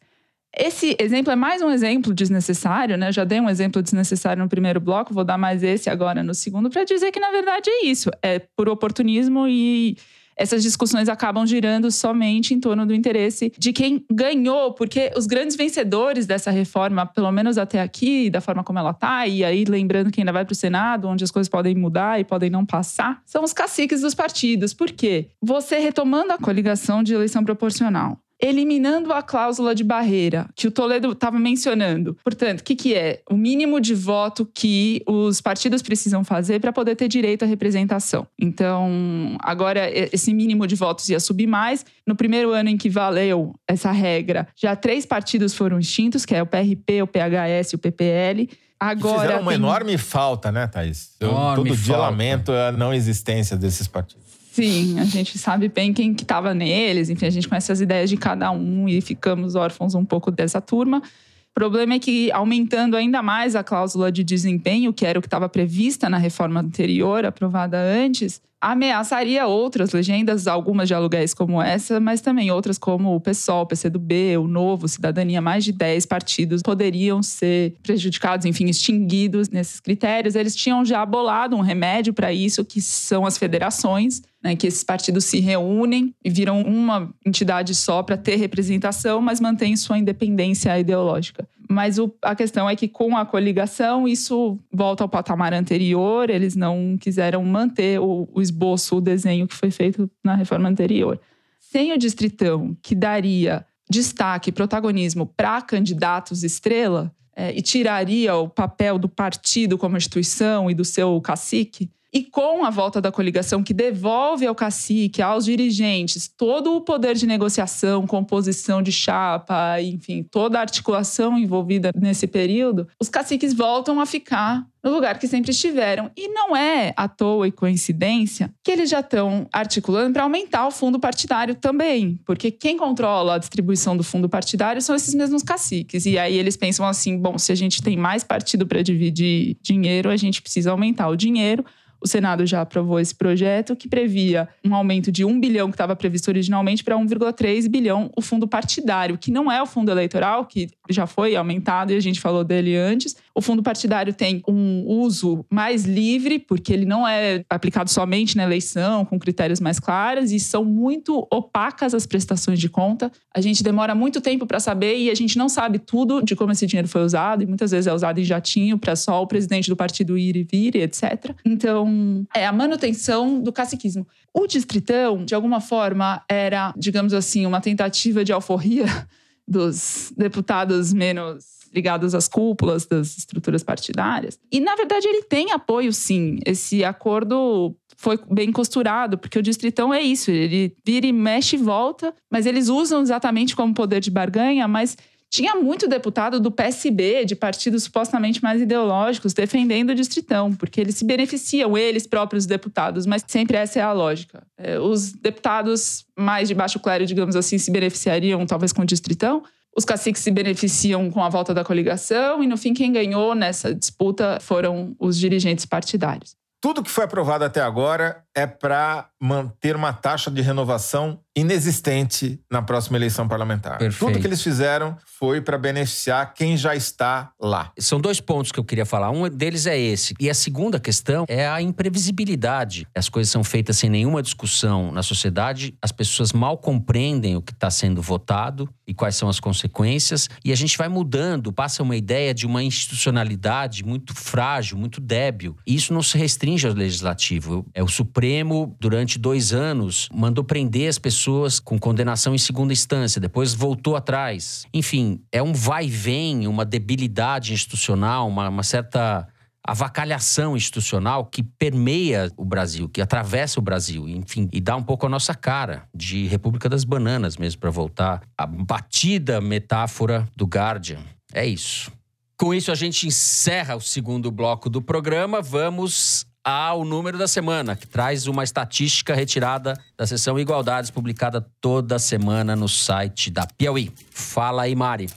Esse exemplo é mais um exemplo desnecessário, né? Já dei um exemplo desnecessário no primeiro bloco, vou dar mais esse agora no segundo, para dizer que, na verdade, é isso. É por oportunismo e essas discussões acabam girando somente em torno do interesse de quem ganhou, porque os grandes vencedores dessa reforma, pelo menos até aqui, da forma como ela está, e aí lembrando que ainda vai para o Senado, onde as coisas podem mudar e podem não passar, são os caciques dos partidos. Por quê? Você retomando a coligação de eleição proporcional, eliminando a cláusula de barreira que o Toledo estava mencionando. Portanto, o que, que é? O mínimo de voto que os partidos precisam fazer para poder ter direito à representação. Então, agora esse mínimo de votos ia subir mais. No primeiro ano em que valeu essa regra, já três partidos foram extintos, que é o PRP, o PHS e o PPL. Agora fizeram uma tem... enorme falta, né, Thaís? Eu, todo falta. dia lamento a não existência desses partidos. Sim, a gente sabe bem quem que estava neles, enfim, a gente conhece as ideias de cada um e ficamos órfãos um pouco dessa turma. O problema é que, aumentando ainda mais a cláusula de desempenho, que era o que estava prevista na reforma anterior, aprovada antes, ameaçaria outras legendas, algumas de aluguéis como essa, mas também outras como o PSOL, o PCdoB, o Novo, Cidadania, mais de 10 partidos poderiam ser prejudicados, enfim, extinguidos nesses critérios. Eles tinham já bolado um remédio para isso, que são as federações né, que esses partidos se reúnem e viram uma entidade só para ter representação, mas mantém sua independência ideológica. Mas o, a questão é que com a coligação isso volta ao patamar anterior, eles não quiseram manter o, o esboço, o desenho que foi feito na reforma anterior. Sem o distritão, que daria destaque, protagonismo para candidatos estrela, é, e tiraria o papel do partido como instituição e do seu cacique, E com a volta da coligação, que devolve ao cacique, aos dirigentes, todo o poder de negociação, composição de chapa, enfim, toda a articulação envolvida nesse período, os caciques voltam a ficar no lugar que sempre estiveram. E não é à toa e coincidência que eles já estão articulando para aumentar o fundo partidário também, porque quem controla a distribuição do fundo partidário são esses mesmos caciques. E aí eles pensam assim: bom, se a gente tem mais partido para dividir dinheiro, a gente precisa aumentar o dinheiro. O Senado já aprovou esse projeto que previa um aumento de 1 bilhão que estava previsto originalmente para 1,3 bilhão o fundo partidário, que não é o fundo eleitoral, que já foi aumentado e a gente falou dele antes. O fundo partidário tem um uso mais livre, porque ele não é aplicado somente na eleição, com critérios mais claros, e são muito opacas as prestações de conta. A gente demora muito tempo para saber e a gente não sabe tudo de como esse dinheiro foi usado, e muitas vezes é usado em jatinho para só o presidente do partido ir e vir, etc. Então, é a manutenção do caciquismo. O distritão, de alguma forma, era, digamos assim, uma tentativa de alforria [LAUGHS] dos deputados menos ligados às cúpulas das estruturas partidárias. E, na verdade, ele tem apoio, sim. Esse acordo foi bem costurado, porque o distritão é isso, ele vira e mexe e volta, mas eles usam exatamente como poder de barganha, mas tinha muito deputado do PSB, de partidos supostamente mais ideológicos, defendendo o distritão, porque eles se beneficiam, eles próprios deputados, mas sempre essa é a lógica. É, os deputados mais de baixo clero, digamos assim, se beneficiariam talvez com o distritão, os caciques se beneficiam com a volta da coligação, e no fim, quem ganhou nessa disputa foram os dirigentes partidários. Tudo que foi aprovado até agora é para manter uma taxa de renovação inexistente na próxima eleição parlamentar. Perfeito. Tudo que eles fizeram foi para beneficiar quem já está lá. São dois pontos que eu queria falar. Um deles é esse. E a segunda questão é a imprevisibilidade. As coisas são feitas sem nenhuma discussão na sociedade, as pessoas mal compreendem o que está sendo votado e quais são as consequências, e a gente vai mudando, passa uma ideia de uma institucionalidade muito frágil, muito débil. E isso não se restringe ao legislativo. É o Supremo, durante dois anos, mandou prender as pessoas com condenação em segunda instância, depois voltou atrás. Enfim, é um vai e vem, uma debilidade institucional, uma, uma certa avacalhação institucional que permeia o Brasil, que atravessa o Brasil, enfim, e dá um pouco a nossa cara de República das Bananas mesmo, para voltar à batida metáfora do Guardian. É isso. Com isso, a gente encerra o segundo bloco do programa. Vamos ao número da semana, que traz uma estatística retirada da seção Igualdades, publicada toda semana no site da Piauí. Fala aí, Mari.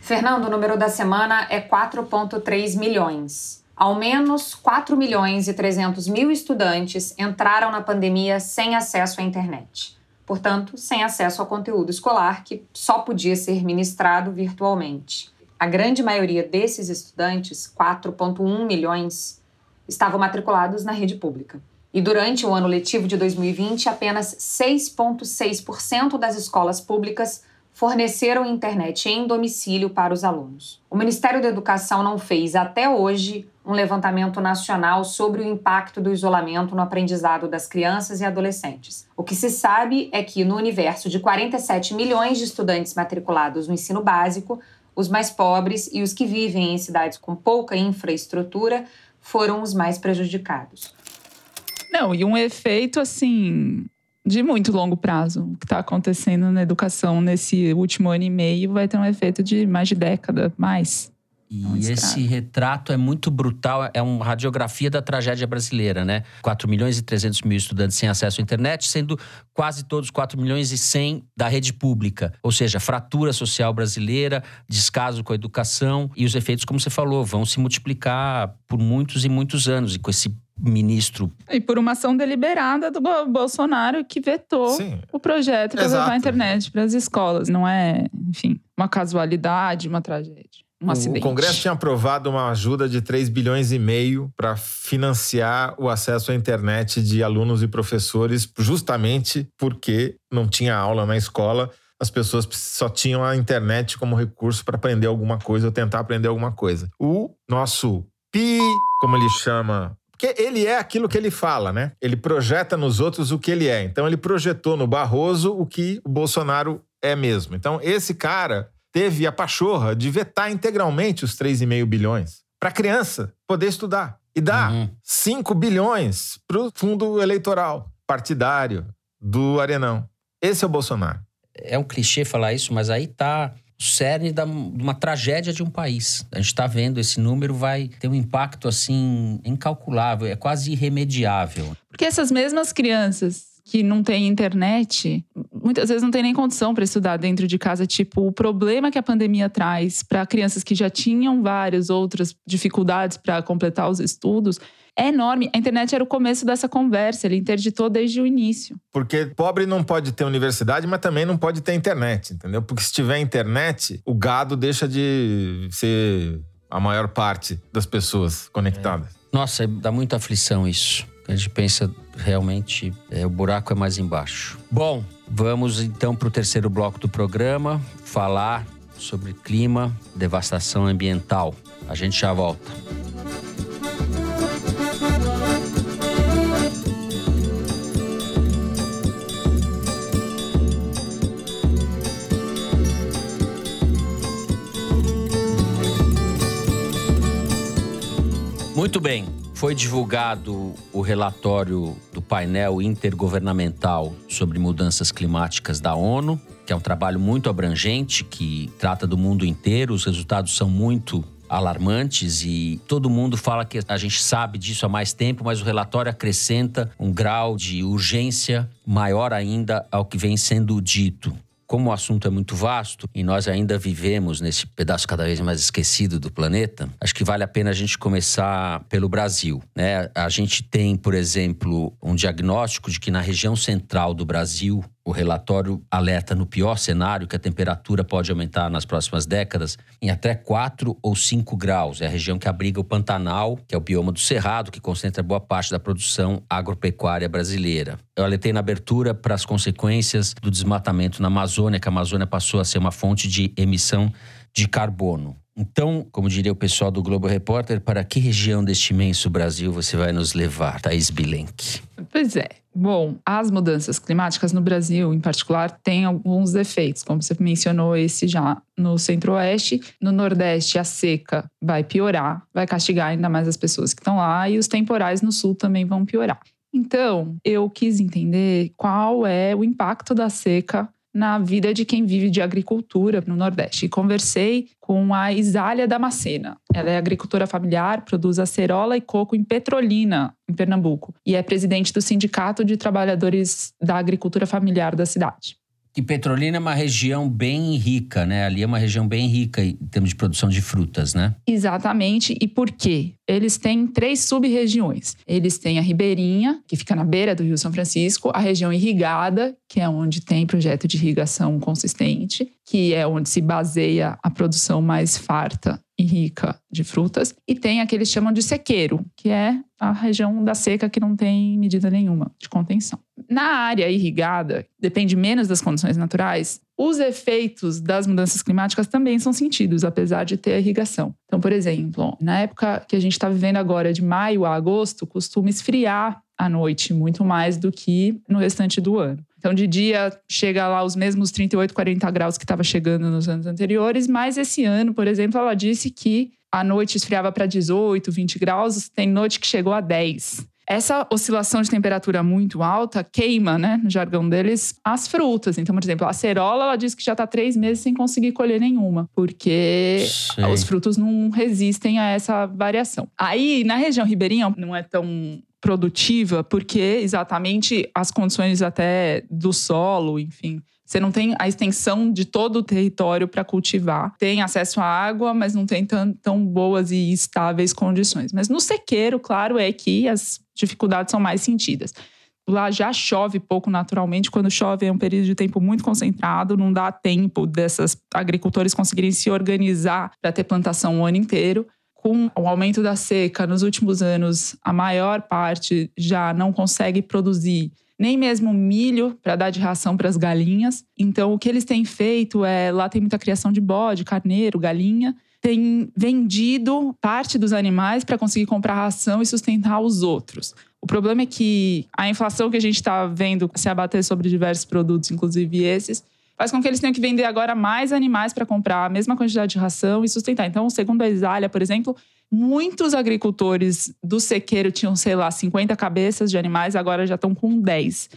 Fernando, o número da semana é 4,3 milhões. Ao menos 4 milhões e 300 mil estudantes entraram na pandemia sem acesso à internet. Portanto, sem acesso ao conteúdo escolar que só podia ser ministrado virtualmente. A grande maioria desses estudantes, 4,1 milhões, estavam matriculados na rede pública. E durante o ano letivo de 2020, apenas 6,6% das escolas públicas forneceram internet em domicílio para os alunos. O Ministério da Educação não fez até hoje um levantamento nacional sobre o impacto do isolamento no aprendizado das crianças e adolescentes. O que se sabe é que, no universo de 47 milhões de estudantes matriculados no ensino básico, os mais pobres e os que vivem em cidades com pouca infraestrutura foram os mais prejudicados. Não, e um efeito assim de muito longo prazo. O que está acontecendo na educação nesse último ano e meio vai ter um efeito de mais de década, mais. E esse retrato é muito brutal, é uma radiografia da tragédia brasileira, né? 4 milhões e 300 mil estudantes sem acesso à internet, sendo quase todos 4 milhões e 100 da rede pública. Ou seja, fratura social brasileira, descaso com a educação e os efeitos, como você falou, vão se multiplicar por muitos e muitos anos. E com esse ministro. E por uma ação deliberada do Bolsonaro que vetou Sim. o projeto para levar a internet para as escolas. Não é, enfim, uma casualidade, uma tragédia. Um o acidente. Congresso tinha aprovado uma ajuda de 3 bilhões e meio para financiar o acesso à internet de alunos e professores, justamente porque não tinha aula na escola. As pessoas só tinham a internet como recurso para aprender alguma coisa ou tentar aprender alguma coisa. O nosso PI, como ele chama porque ele é aquilo que ele fala, né? Ele projeta nos outros o que ele é. Então ele projetou no Barroso o que o Bolsonaro é mesmo. Então esse cara teve a pachorra de vetar integralmente os 3,5 bilhões para criança poder estudar. E dá uhum. 5 bilhões para o fundo eleitoral partidário do Arenão. Esse é o Bolsonaro. É um clichê falar isso, mas aí tá o cerne de uma tragédia de um país. A gente está vendo esse número vai ter um impacto assim incalculável, é quase irremediável. Porque essas mesmas crianças que não têm internet, muitas vezes não tem nem condição para estudar dentro de casa. Tipo, o problema que a pandemia traz para crianças que já tinham várias outras dificuldades para completar os estudos é enorme. A internet era o começo dessa conversa, ele interditou desde o início. Porque pobre não pode ter universidade, mas também não pode ter internet, entendeu? Porque se tiver internet, o gado deixa de ser a maior parte das pessoas conectadas. É. Nossa, dá muita aflição isso. A gente pensa realmente é, o buraco é mais embaixo. Bom, vamos então para o terceiro bloco do programa falar sobre clima, devastação ambiental. A gente já volta. Muito bem. Foi divulgado o relatório do painel intergovernamental sobre mudanças climáticas da ONU, que é um trabalho muito abrangente que trata do mundo inteiro. Os resultados são muito alarmantes e todo mundo fala que a gente sabe disso há mais tempo, mas o relatório acrescenta um grau de urgência maior ainda ao que vem sendo dito como o assunto é muito vasto e nós ainda vivemos nesse pedaço cada vez mais esquecido do planeta, acho que vale a pena a gente começar pelo Brasil. Né? A gente tem, por exemplo, um diagnóstico de que na região central do Brasil o relatório alerta no pior cenário que a temperatura pode aumentar nas próximas décadas em até 4 ou 5 graus. É a região que abriga o Pantanal, que é o bioma do Cerrado, que concentra boa parte da produção agropecuária brasileira. Eu alertei na abertura para as consequências do desmatamento na Amazônia, que a Amazônia passou a ser uma fonte de emissão de carbono. Então, como diria o pessoal do Globo Repórter, para que região deste imenso Brasil você vai nos levar, Thaís Bilenque? Pois é. Bom, as mudanças climáticas no Brasil, em particular, têm alguns efeitos, como você mencionou esse já no Centro-Oeste. No Nordeste, a seca vai piorar, vai castigar ainda mais as pessoas que estão lá, e os temporais no Sul também vão piorar. Então, eu quis entender qual é o impacto da seca na vida de quem vive de agricultura no Nordeste. E conversei com a Isália Damascena. Ela é agricultora familiar, produz acerola e coco em Petrolina, em Pernambuco, e é presidente do Sindicato de Trabalhadores da Agricultura Familiar da cidade. Que Petrolina é uma região bem rica, né? Ali é uma região bem rica em termos de produção de frutas, né? Exatamente. E por quê? Eles têm três sub-regiões. Eles têm a Ribeirinha, que fica na beira do Rio São Francisco, a região irrigada, que é onde tem projeto de irrigação consistente, que é onde se baseia a produção mais farta e rica de frutas, e tem aquele que eles chamam de sequeiro, que é a região da seca que não tem medida nenhuma de contenção. Na área irrigada, depende menos das condições naturais, os efeitos das mudanças climáticas também são sentidos, apesar de ter a irrigação. Então, por exemplo, na época que a gente está vivendo agora, de maio a agosto, costuma esfriar à noite muito mais do que no restante do ano. Então, de dia chega lá os mesmos 38, 40 graus que estava chegando nos anos anteriores, mas esse ano, por exemplo, ela disse que a noite esfriava para 18, 20 graus, tem noite que chegou a 10. Essa oscilação de temperatura muito alta queima, né, no jargão deles, as frutas. Então, por exemplo, a acerola, ela diz que já está três meses sem conseguir colher nenhuma, porque Sim. os frutos não resistem a essa variação. Aí, na região ribeirinha, não é tão produtiva, porque exatamente as condições até do solo, enfim, você não tem a extensão de todo o território para cultivar. Tem acesso à água, mas não tem tão, tão boas e estáveis condições. Mas no sequeiro, claro, é que as dificuldades são mais sentidas. Lá já chove pouco naturalmente. Quando chove é um período de tempo muito concentrado, não dá tempo dessas agricultores conseguirem se organizar para ter plantação o ano inteiro com o aumento da seca nos últimos anos, a maior parte já não consegue produzir nem mesmo milho para dar de ração para as galinhas. Então, o que eles têm feito é lá tem muita criação de bode, carneiro, galinha. Tem vendido parte dos animais para conseguir comprar ração e sustentar os outros. O problema é que a inflação que a gente está vendo se abater sobre diversos produtos, inclusive esses, faz com que eles tenham que vender agora mais animais para comprar a mesma quantidade de ração e sustentar. Então, segundo a Isália, por exemplo, Muitos agricultores do sequeiro tinham, sei lá, 50 cabeças de animais, agora já estão com 10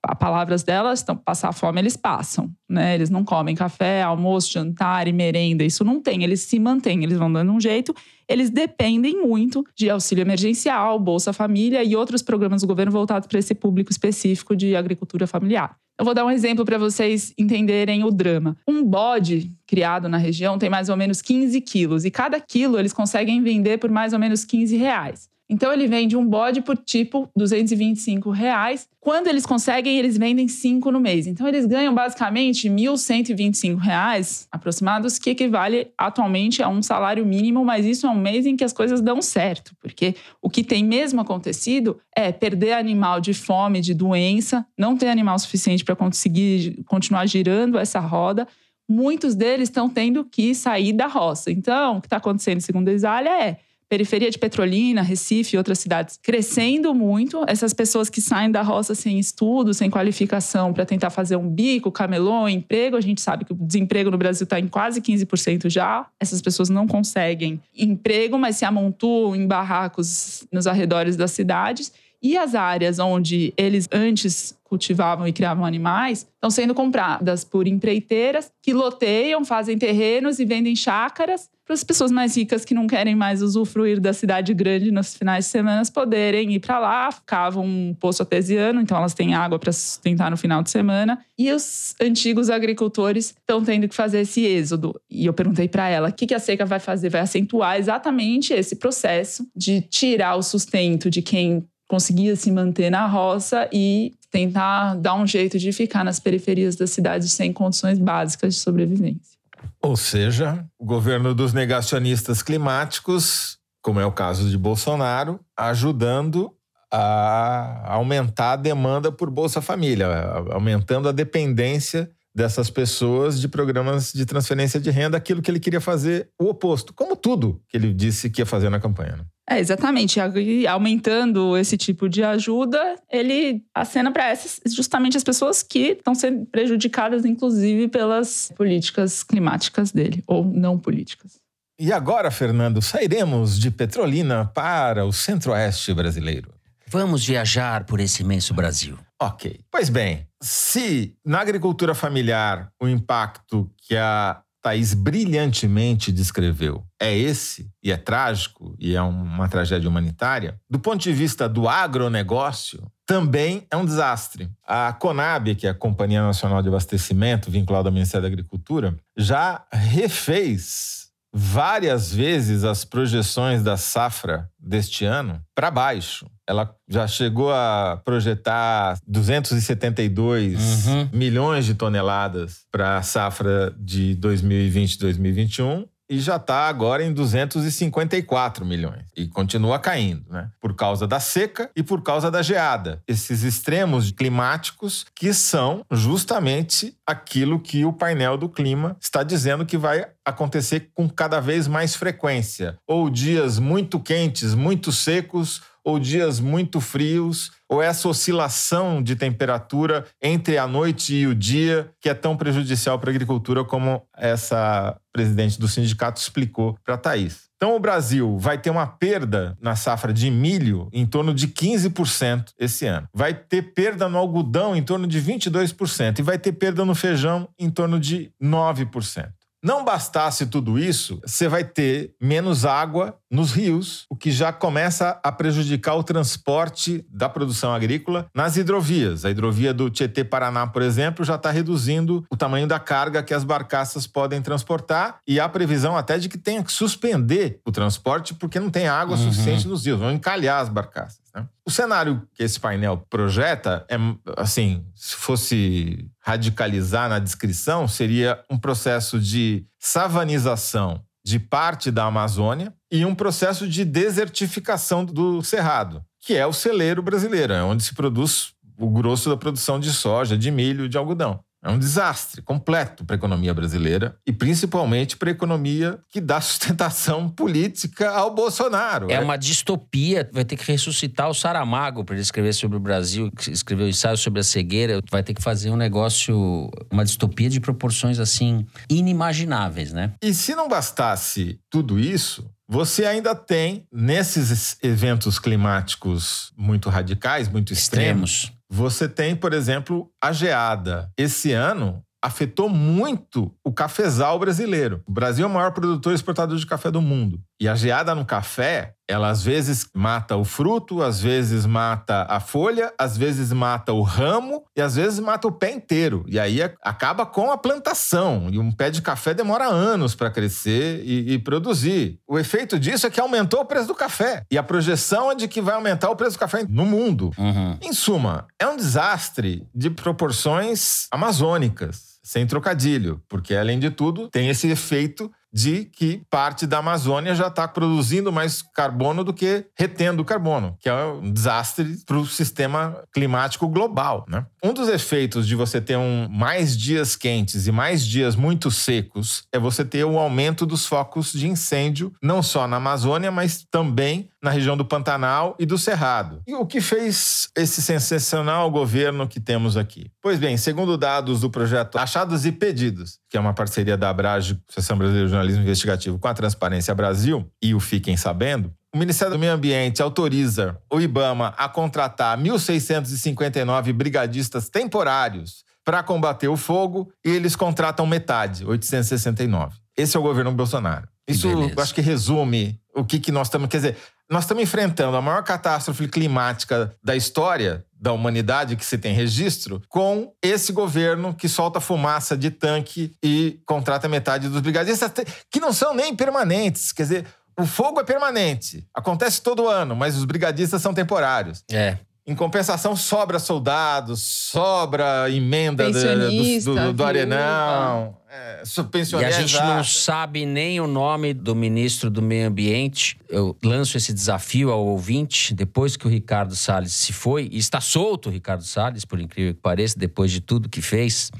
a palavras delas, passar fome eles passam, né? Eles não comem café, almoço, jantar e merenda, isso não tem, eles se mantêm, eles vão dando um jeito. Eles dependem muito de auxílio emergencial, Bolsa Família e outros programas do governo voltados para esse público específico de agricultura familiar. Eu vou dar um exemplo para vocês entenderem o drama. Um bode criado na região tem mais ou menos 15 quilos e cada quilo eles conseguem vender por mais ou menos 15 reais. Então ele vende um bode por tipo 225 reais. Quando eles conseguem, eles vendem cinco no mês. Então eles ganham basicamente 1.125 reais aproximados, que equivale atualmente a um salário mínimo, mas isso é um mês em que as coisas dão certo, porque o que tem mesmo acontecido é perder animal de fome, de doença, não ter animal suficiente para conseguir continuar girando essa roda muitos deles estão tendo que sair da roça. Então, o que está acontecendo, segundo a Isália, é periferia de Petrolina, Recife e outras cidades crescendo muito. Essas pessoas que saem da roça sem estudo, sem qualificação para tentar fazer um bico, camelô, emprego, a gente sabe que o desemprego no Brasil está em quase 15% já. Essas pessoas não conseguem emprego, mas se amontoam em barracos nos arredores das cidades. E as áreas onde eles antes cultivavam e criavam animais estão sendo compradas por empreiteiras que loteiam, fazem terrenos e vendem chácaras para as pessoas mais ricas que não querem mais usufruir da cidade grande nos finais de semana poderem ir para lá, cavam um poço artesiano, então elas têm água para sustentar no final de semana. E os antigos agricultores estão tendo que fazer esse êxodo. E eu perguntei para ela: o que, que a seca vai fazer? Vai acentuar exatamente esse processo de tirar o sustento de quem conseguia se manter na roça e tentar dar um jeito de ficar nas periferias das cidades sem condições básicas de sobrevivência. Ou seja, o governo dos negacionistas climáticos, como é o caso de Bolsonaro, ajudando a aumentar a demanda por Bolsa Família, aumentando a dependência dessas pessoas de programas de transferência de renda, aquilo que ele queria fazer o oposto, como tudo que ele disse que ia fazer na campanha. Né? É, exatamente. E aumentando esse tipo de ajuda, ele acena para essas justamente as pessoas que estão sendo prejudicadas, inclusive, pelas políticas climáticas dele, ou não políticas. E agora, Fernando, sairemos de Petrolina para o centro-oeste brasileiro. Vamos viajar por esse imenso Brasil. Ok. Pois bem, se na agricultura familiar o impacto que a Thaís brilhantemente descreveu é esse, e é trágico, e é uma tragédia humanitária, do ponto de vista do agronegócio, também é um desastre. A Conab, que é a Companhia Nacional de Abastecimento, vinculada ao Ministério da Agricultura, já refez várias vezes as projeções da safra deste ano para baixo. Ela já chegou a projetar 272 uhum. milhões de toneladas para a safra de 2020-2021 e já está agora em 254 milhões. E continua caindo, né? Por causa da seca e por causa da geada. Esses extremos climáticos que são justamente aquilo que o painel do clima está dizendo que vai acontecer com cada vez mais frequência. Ou dias muito quentes, muito secos, ou dias muito frios, ou essa oscilação de temperatura entre a noite e o dia, que é tão prejudicial para a agricultura, como essa presidente do sindicato explicou para a Thaís. Então, o Brasil vai ter uma perda na safra de milho em torno de 15% esse ano. Vai ter perda no algodão em torno de 22% e vai ter perda no feijão em torno de 9%. Não bastasse tudo isso, você vai ter menos água nos rios, o que já começa a prejudicar o transporte da produção agrícola nas hidrovias. A hidrovia do Tietê-Paraná, por exemplo, já está reduzindo o tamanho da carga que as barcaças podem transportar e há previsão até de que tenha que suspender o transporte porque não tem água uhum. suficiente nos rios, vão encalhar as barcaças. Né? O cenário que esse painel projeta é, assim, se fosse radicalizar na descrição, seria um processo de savanização de parte da Amazônia e um processo de desertificação do cerrado, que é o celeiro brasileiro, é onde se produz o grosso da produção de soja, de milho, de algodão. É um desastre completo para a economia brasileira e principalmente para a economia que dá [LAUGHS] sustentação política ao Bolsonaro. É uma distopia. Vai ter que ressuscitar o Saramago para ele escrever sobre o Brasil, escreveu um ensaio sobre a cegueira. Vai ter que fazer um negócio, uma distopia de proporções assim inimagináveis, né? E se não bastasse tudo isso, você ainda tem, nesses eventos climáticos muito radicais, muito extremos, extremos, você tem, por exemplo, a geada. Esse ano, afetou muito o cafezal brasileiro. O Brasil é o maior produtor e exportador de café do mundo. E a geada no café, ela às vezes mata o fruto, às vezes mata a folha, às vezes mata o ramo e às vezes mata o pé inteiro. E aí acaba com a plantação. E um pé de café demora anos para crescer e, e, produzir. O efeito disso é que aumentou o preço do café. E a projeção é de que vai aumentar o preço do café no mundo. Uhum. Em suma, é um desastre de proporções amazônicas sem trocadilho, porque além de tudo tem esse efeito de que parte da Amazônia já está produzindo mais carbono do que retendo carbono, que é um desastre para o sistema climático global. Né? Um dos efeitos de você ter um, mais dias quentes e mais dias muito secos é você ter o um aumento dos focos de incêndio, não só na Amazônia, mas também na região do Pantanal e do Cerrado. E o que fez esse sensacional governo que temos aqui? Pois bem, segundo dados do projeto Achados e Pedidos, que é uma parceria da Abrage, Associação Brasileira de Jornalismo Investigativo, com a Transparência Brasil e o Fiquem Sabendo, o Ministério do Meio Ambiente autoriza o IBAMA a contratar 1.659 brigadistas temporários para combater o fogo e eles contratam metade, 869. Esse é o governo Bolsonaro. Isso acho que resume o que, que nós estamos. Quer dizer, nós estamos enfrentando a maior catástrofe climática da história da humanidade que se tem registro, com esse governo que solta fumaça de tanque e contrata metade dos brigadistas, que não são nem permanentes. Quer dizer, o fogo é permanente, acontece todo ano, mas os brigadistas são temporários. É. Em compensação, sobra soldados, sobra emenda do, do, do, do Arenão. É, e a gente não sabe nem o nome do ministro do Meio Ambiente. Eu lanço esse desafio ao ouvinte, depois que o Ricardo Salles se foi, e está solto o Ricardo Salles, por incrível que pareça, depois de tudo que fez,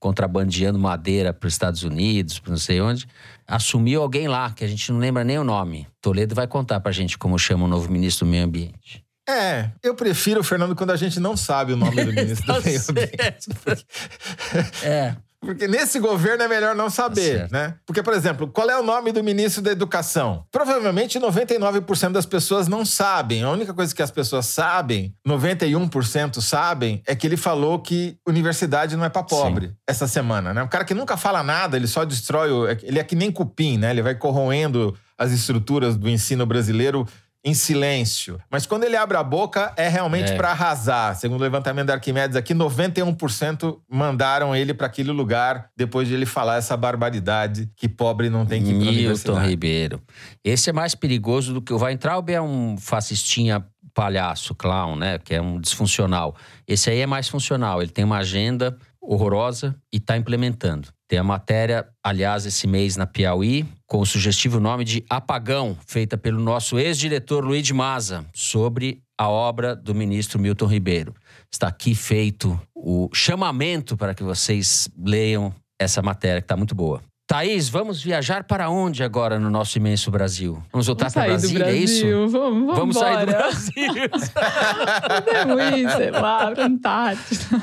contrabandeando madeira para os Estados Unidos, para não sei onde, assumiu alguém lá, que a gente não lembra nem o nome. Toledo vai contar para a gente como chama o novo ministro do Meio Ambiente. É, eu prefiro, Fernando, quando a gente não sabe o nome do [LAUGHS] ministro do Meio Ambiente. [LAUGHS] é. Porque nesse governo é melhor não saber, tá né? Porque, por exemplo, qual é o nome do ministro da Educação? Provavelmente 99% das pessoas não sabem. A única coisa que as pessoas sabem, 91% sabem, é que ele falou que universidade não é para pobre Sim. essa semana, né? O cara que nunca fala nada, ele só destrói. O... Ele é que nem cupim, né? Ele vai corroendo as estruturas do ensino brasileiro em silêncio. Mas quando ele abre a boca, é realmente é. para arrasar. Segundo o levantamento da Arquimedes aqui, 91% mandaram ele para aquele lugar depois de ele falar essa barbaridade que pobre não tem que ir Milton Ribeiro. Esse é mais perigoso do que o Weintraub é um fascistinha palhaço, clown, né? Que é um disfuncional. Esse aí é mais funcional. Ele tem uma agenda horrorosa e está implementando. Tem a matéria, aliás, esse mês na Piauí, com o sugestivo nome de Apagão, feita pelo nosso ex-diretor Luiz Maza, sobre a obra do ministro Milton Ribeiro. Está aqui feito o chamamento para que vocês leiam essa matéria, que está muito boa. Thaís, vamos viajar para onde agora no nosso imenso Brasil? Vamos voltar para Brasília, Brasil. é isso? Vamos, vamos, [LAUGHS] vamos sair do Brasil.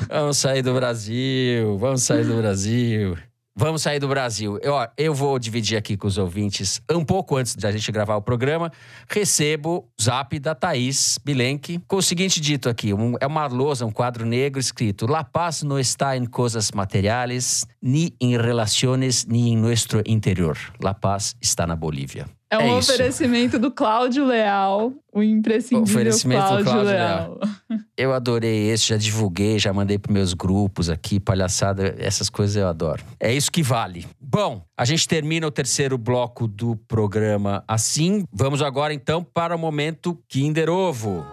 Vamos sair do Brasil, vamos sair do Brasil. Vamos sair do Brasil. Eu, eu vou dividir aqui com os ouvintes, um pouco antes da gente gravar o programa, recebo o zap da Thaís Bilenque com o seguinte dito aqui: um, é uma lousa, um quadro negro escrito: La paz no está em coisas materiais, ni em relações, ni em nosso interior. La paz está na Bolívia. É um é oferecimento do Cláudio Leal, o imprescindível oferecimento Cláudio, do Cláudio Leal. Leal. Eu adorei esse, já divulguei, já mandei para meus grupos aqui, palhaçada, essas coisas eu adoro. É isso que vale. Bom, a gente termina o terceiro bloco do programa assim. Vamos agora então para o momento Kinder Ovo.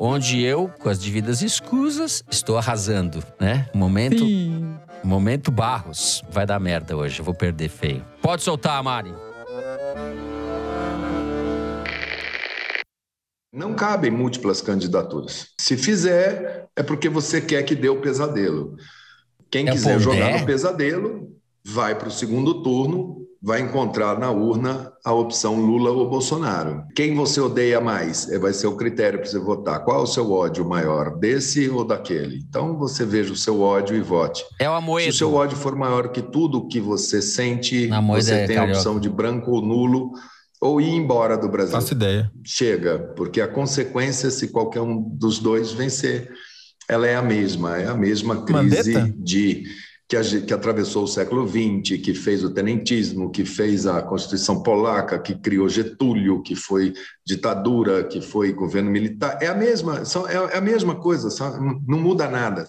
Onde eu, com as devidas escusas, estou arrasando, né? Momento. Sim. Momento Barros. Vai dar merda hoje, eu vou perder feio. Pode soltar, Mari. Não cabem múltiplas candidaturas. Se fizer, é porque você quer que dê o pesadelo. Quem É quiser jogar no pesadelo, vai para o segundo turno, vai encontrar na urna a opção Lula ou Bolsonaro. Quem você odeia mais? É, Vai ser o critério para você votar. Qual é o seu ódio maior, desse ou daquele? Então você veja o seu ódio e vote. É o Se Amoedo. o seu ódio for maior que tudo que você sente, Amoedo você é tem a opção de branco ou nulo ou ir embora do Brasil. Faço ideia. Chega, porque a consequência, se qualquer um dos dois vencer, ela é a mesma, é a mesma crise Mandetta? de que, a que atravessou o século XX, que fez o tenentismo, que fez a Constituição Polaca, que criou Getúlio, que foi ditadura, que foi governo militar. É a mesma, são, é, é a mesma coisa, só- não- não muda nada.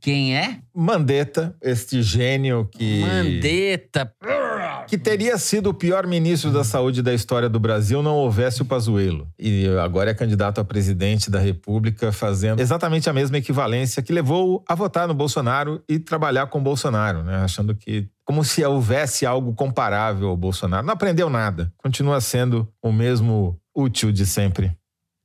Quem é? Mandetta, este gênio que. Mandetta. Que teria sido o pior ministro da saúde da história do Brasil não houvesse o Pazuello. E agora é candidato a presidente da República, fazendo exatamente a mesma equivalência que levou a votar no Bolsonaro e trabalhar com o Bolsonaro, né? Achando que. Como se houvesse algo comparável ao Bolsonaro. Não aprendeu nada. Continua sendo o mesmo útil de sempre.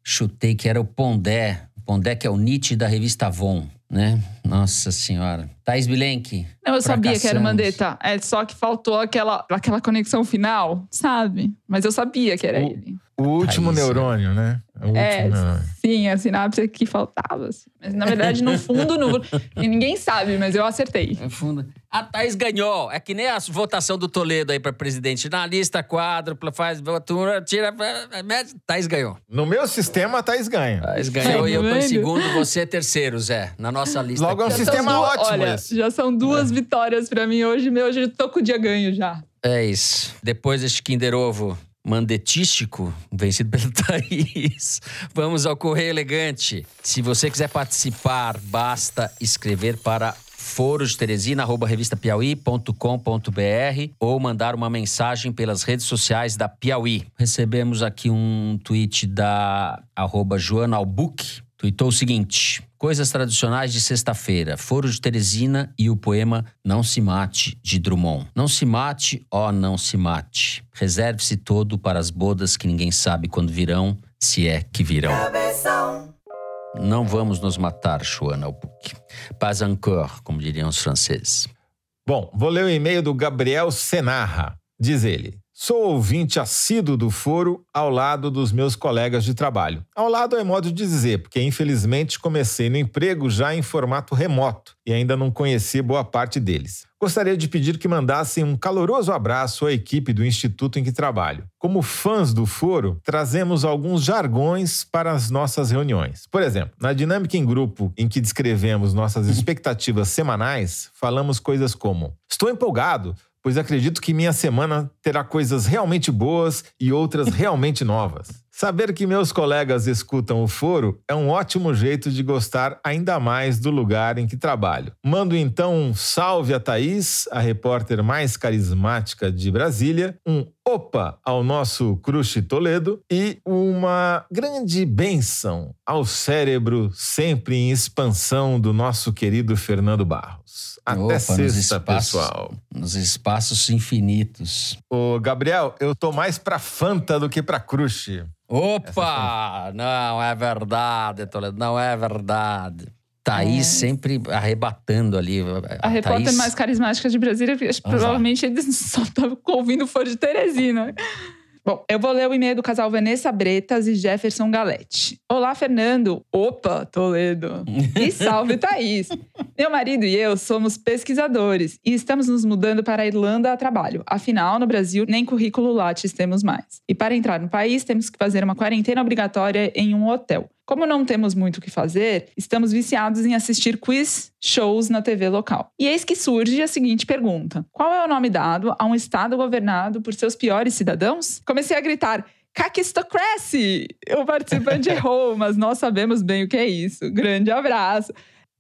Chutei que era o Pondé. Pondé que é o Nietzsche da revista Avon, né? Nossa senhora. Thaís Bilenque. Não, eu sabia que era o. Mandetta. É só que faltou aquela, aquela conexão final, sabe? Mas eu sabia que era O- ele. O último Thaís, neurônio, né? O último É, neurônio. sim, a sinapse que faltava. assim. Mas na verdade, no fundo, no... e ninguém sabe, mas eu acertei. No fundo. A Thaís ganhou. É que nem a votação do Toledo aí para presidente. Na lista, quádrupla, faz votura, tira. mete. Thaís ganhou. No meu sistema, a Thaís ganha. Thaís ganhou e eu tô em segundo, você é terceiro, Zé. Na nossa lista. Logo é um sistema ótimo Olha, já são duas vitórias pra mim hoje. Meu, hoje eu tô com o dia ganho já. É isso. Depois deste Kinder Ovo mandetístico, vencido pelo [LAUGHS] Thaís, vamos ao Correio Elegante. Se você quiser participar, basta escrever para forosteresina.revistapiauí.com.br ou mandar uma mensagem pelas redes sociais da Piauí. Recebemos aqui um tweet da arroba Joana Albuque. Tweetou o seguinte: Coisas tradicionais de sexta-feira. Foro de Teresina e o poema Não Se Mate, de Drummond. Não se mate, ó, não se mate. Reserve-se todo para as bodas que ninguém sabe quando virão, se é que virão. Não vamos nos matar, Joana Albuque. Pas encore, como diriam os franceses. Bom, vou ler o e-mail do Gabriel Senarra. Diz ele: Sou ouvinte assíduo do foro ao lado dos meus colegas de trabalho. Ao lado é modo de dizer, porque infelizmente comecei no emprego já em formato remoto e ainda não conheci boa parte deles. Gostaria de pedir que mandassem um caloroso abraço à equipe do instituto em que trabalho. Como fãs do foro, trazemos alguns jargões para as nossas reuniões. Por exemplo, na dinâmica em grupo em que descrevemos nossas [LAUGHS] expectativas semanais, falamos coisas como: Estou empolgado, pois acredito que minha semana terá coisas realmente boas e outras realmente novas. Saber que meus colegas escutam o foro é um ótimo jeito de gostar ainda mais do lugar em que trabalho. Mando então um salve a Thaís, a repórter mais carismática de Brasília, um opa ao nosso Cruxe Toledo e uma grande bênção ao cérebro sempre em expansão do nosso querido Fernando Barros. Até Opa, nos sexta, espaços- pessoal. Nos espaços infinitos. Ô, Gabriel, eu tô mais pra Fanta do que pra Cruxe. Opa! Não é verdade, Toledo. Não é verdade. Thaís sempre arrebatando ali. A repórter Thaís- mais carismática de Brasília, provavelmente eles só estavam ouvindo Foro de Teresina. Bom, eu vou ler o e-mail do casal Vanessa Bretas e Jefferson Galete. Olá, Fernando. Opa, Toledo. E salve, [LAUGHS] Thaís. Meu marido e eu somos pesquisadores e estamos nos mudando para a Irlanda a trabalho. Afinal, no Brasil, nem currículo Lattes temos mais. E para entrar no país, temos que fazer uma quarentena obrigatória em um hotel. Como não temos muito o que fazer, estamos viciados em assistir quiz shows na TV local. E eis que surge a seguinte pergunta: Qual é o nome dado a um estado governado por seus piores cidadãos? Comecei a gritar. Kakistocracy! O participante [LAUGHS] errou, mas nós sabemos bem o que é isso. Grande abraço.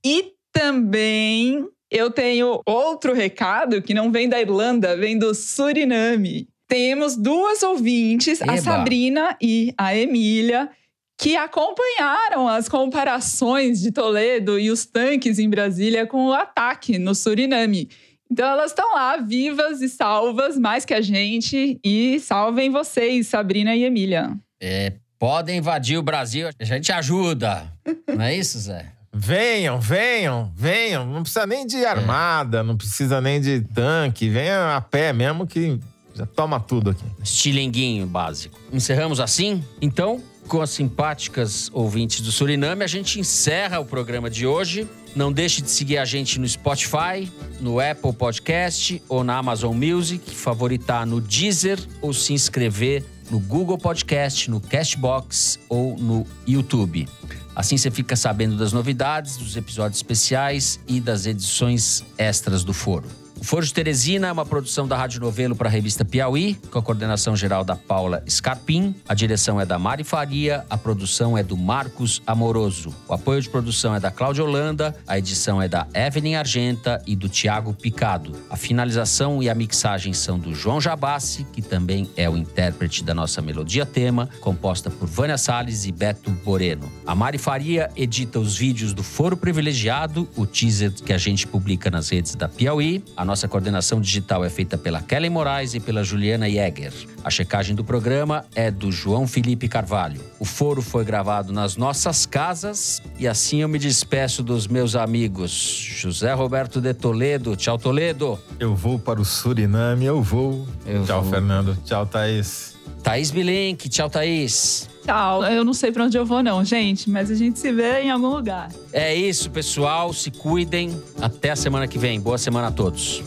E também eu tenho outro recado que não vem da Irlanda, vem do Suriname. Temos duas ouvintes, a Eba. Sabrina e a Emília, que acompanharam as comparações de Toledo e os tanques em Brasília com o ataque no Suriname. Então elas estão lá, vivas e salvas, mais que a gente. E salvem vocês, Sabrina e Emília. É, podem invadir o Brasil, a gente ajuda. Não é isso, Zé? Venham, venham, venham. Não precisa nem de armada, não precisa nem de tanque. Venha a pé mesmo que já toma tudo aqui. Estilinguinho básico. Encerramos assim? Então, com as simpáticas ouvintes do Suriname, a gente encerra o programa de hoje. Não deixe de seguir a gente no Spotify, no Apple Podcast ou na Amazon Music, favoritar no Deezer ou se inscrever no Google Podcast, no Castbox ou no YouTube. Assim você fica sabendo das novidades, dos episódios especiais e das edições extras do Foro. O Foro de Teresina é uma produção da Rádio Novelo para a revista Piauí, com a coordenação geral da Paula Scarpim. A direção é da Mari Faria, a produção é do Marcos Amoroso. O apoio de produção é da Cláudia Holanda, a edição é da Evelyn Argenta e do Tiago Picado. A finalização e a mixagem são do João Jabassi, que também é o intérprete da nossa melodia tema, composta por Vânia Salles e Beto Boreno. A Mari Faria edita os vídeos do Foro Privilegiado, o teaser que a gente publica nas redes da Piauí. A nossa coordenação digital é feita pela Kelly Moraes e pela Juliana Jäger. A checagem do programa é do João Felipe Carvalho. O foro foi gravado nas nossas casas e assim eu me despeço dos meus amigos. José Roberto de Toledo. Tchau, Toledo. Eu vou para o Suriname, eu vou. Eu Tchau, vou. Fernando. Tchau, Thaís. Thaís Bilenque. Tchau, Thaís. Tchau. Eu não sei para onde eu vou, não, gente, mas a gente se vê em algum lugar. É isso, pessoal. Se cuidem. Até a semana que vem. Boa semana a todos.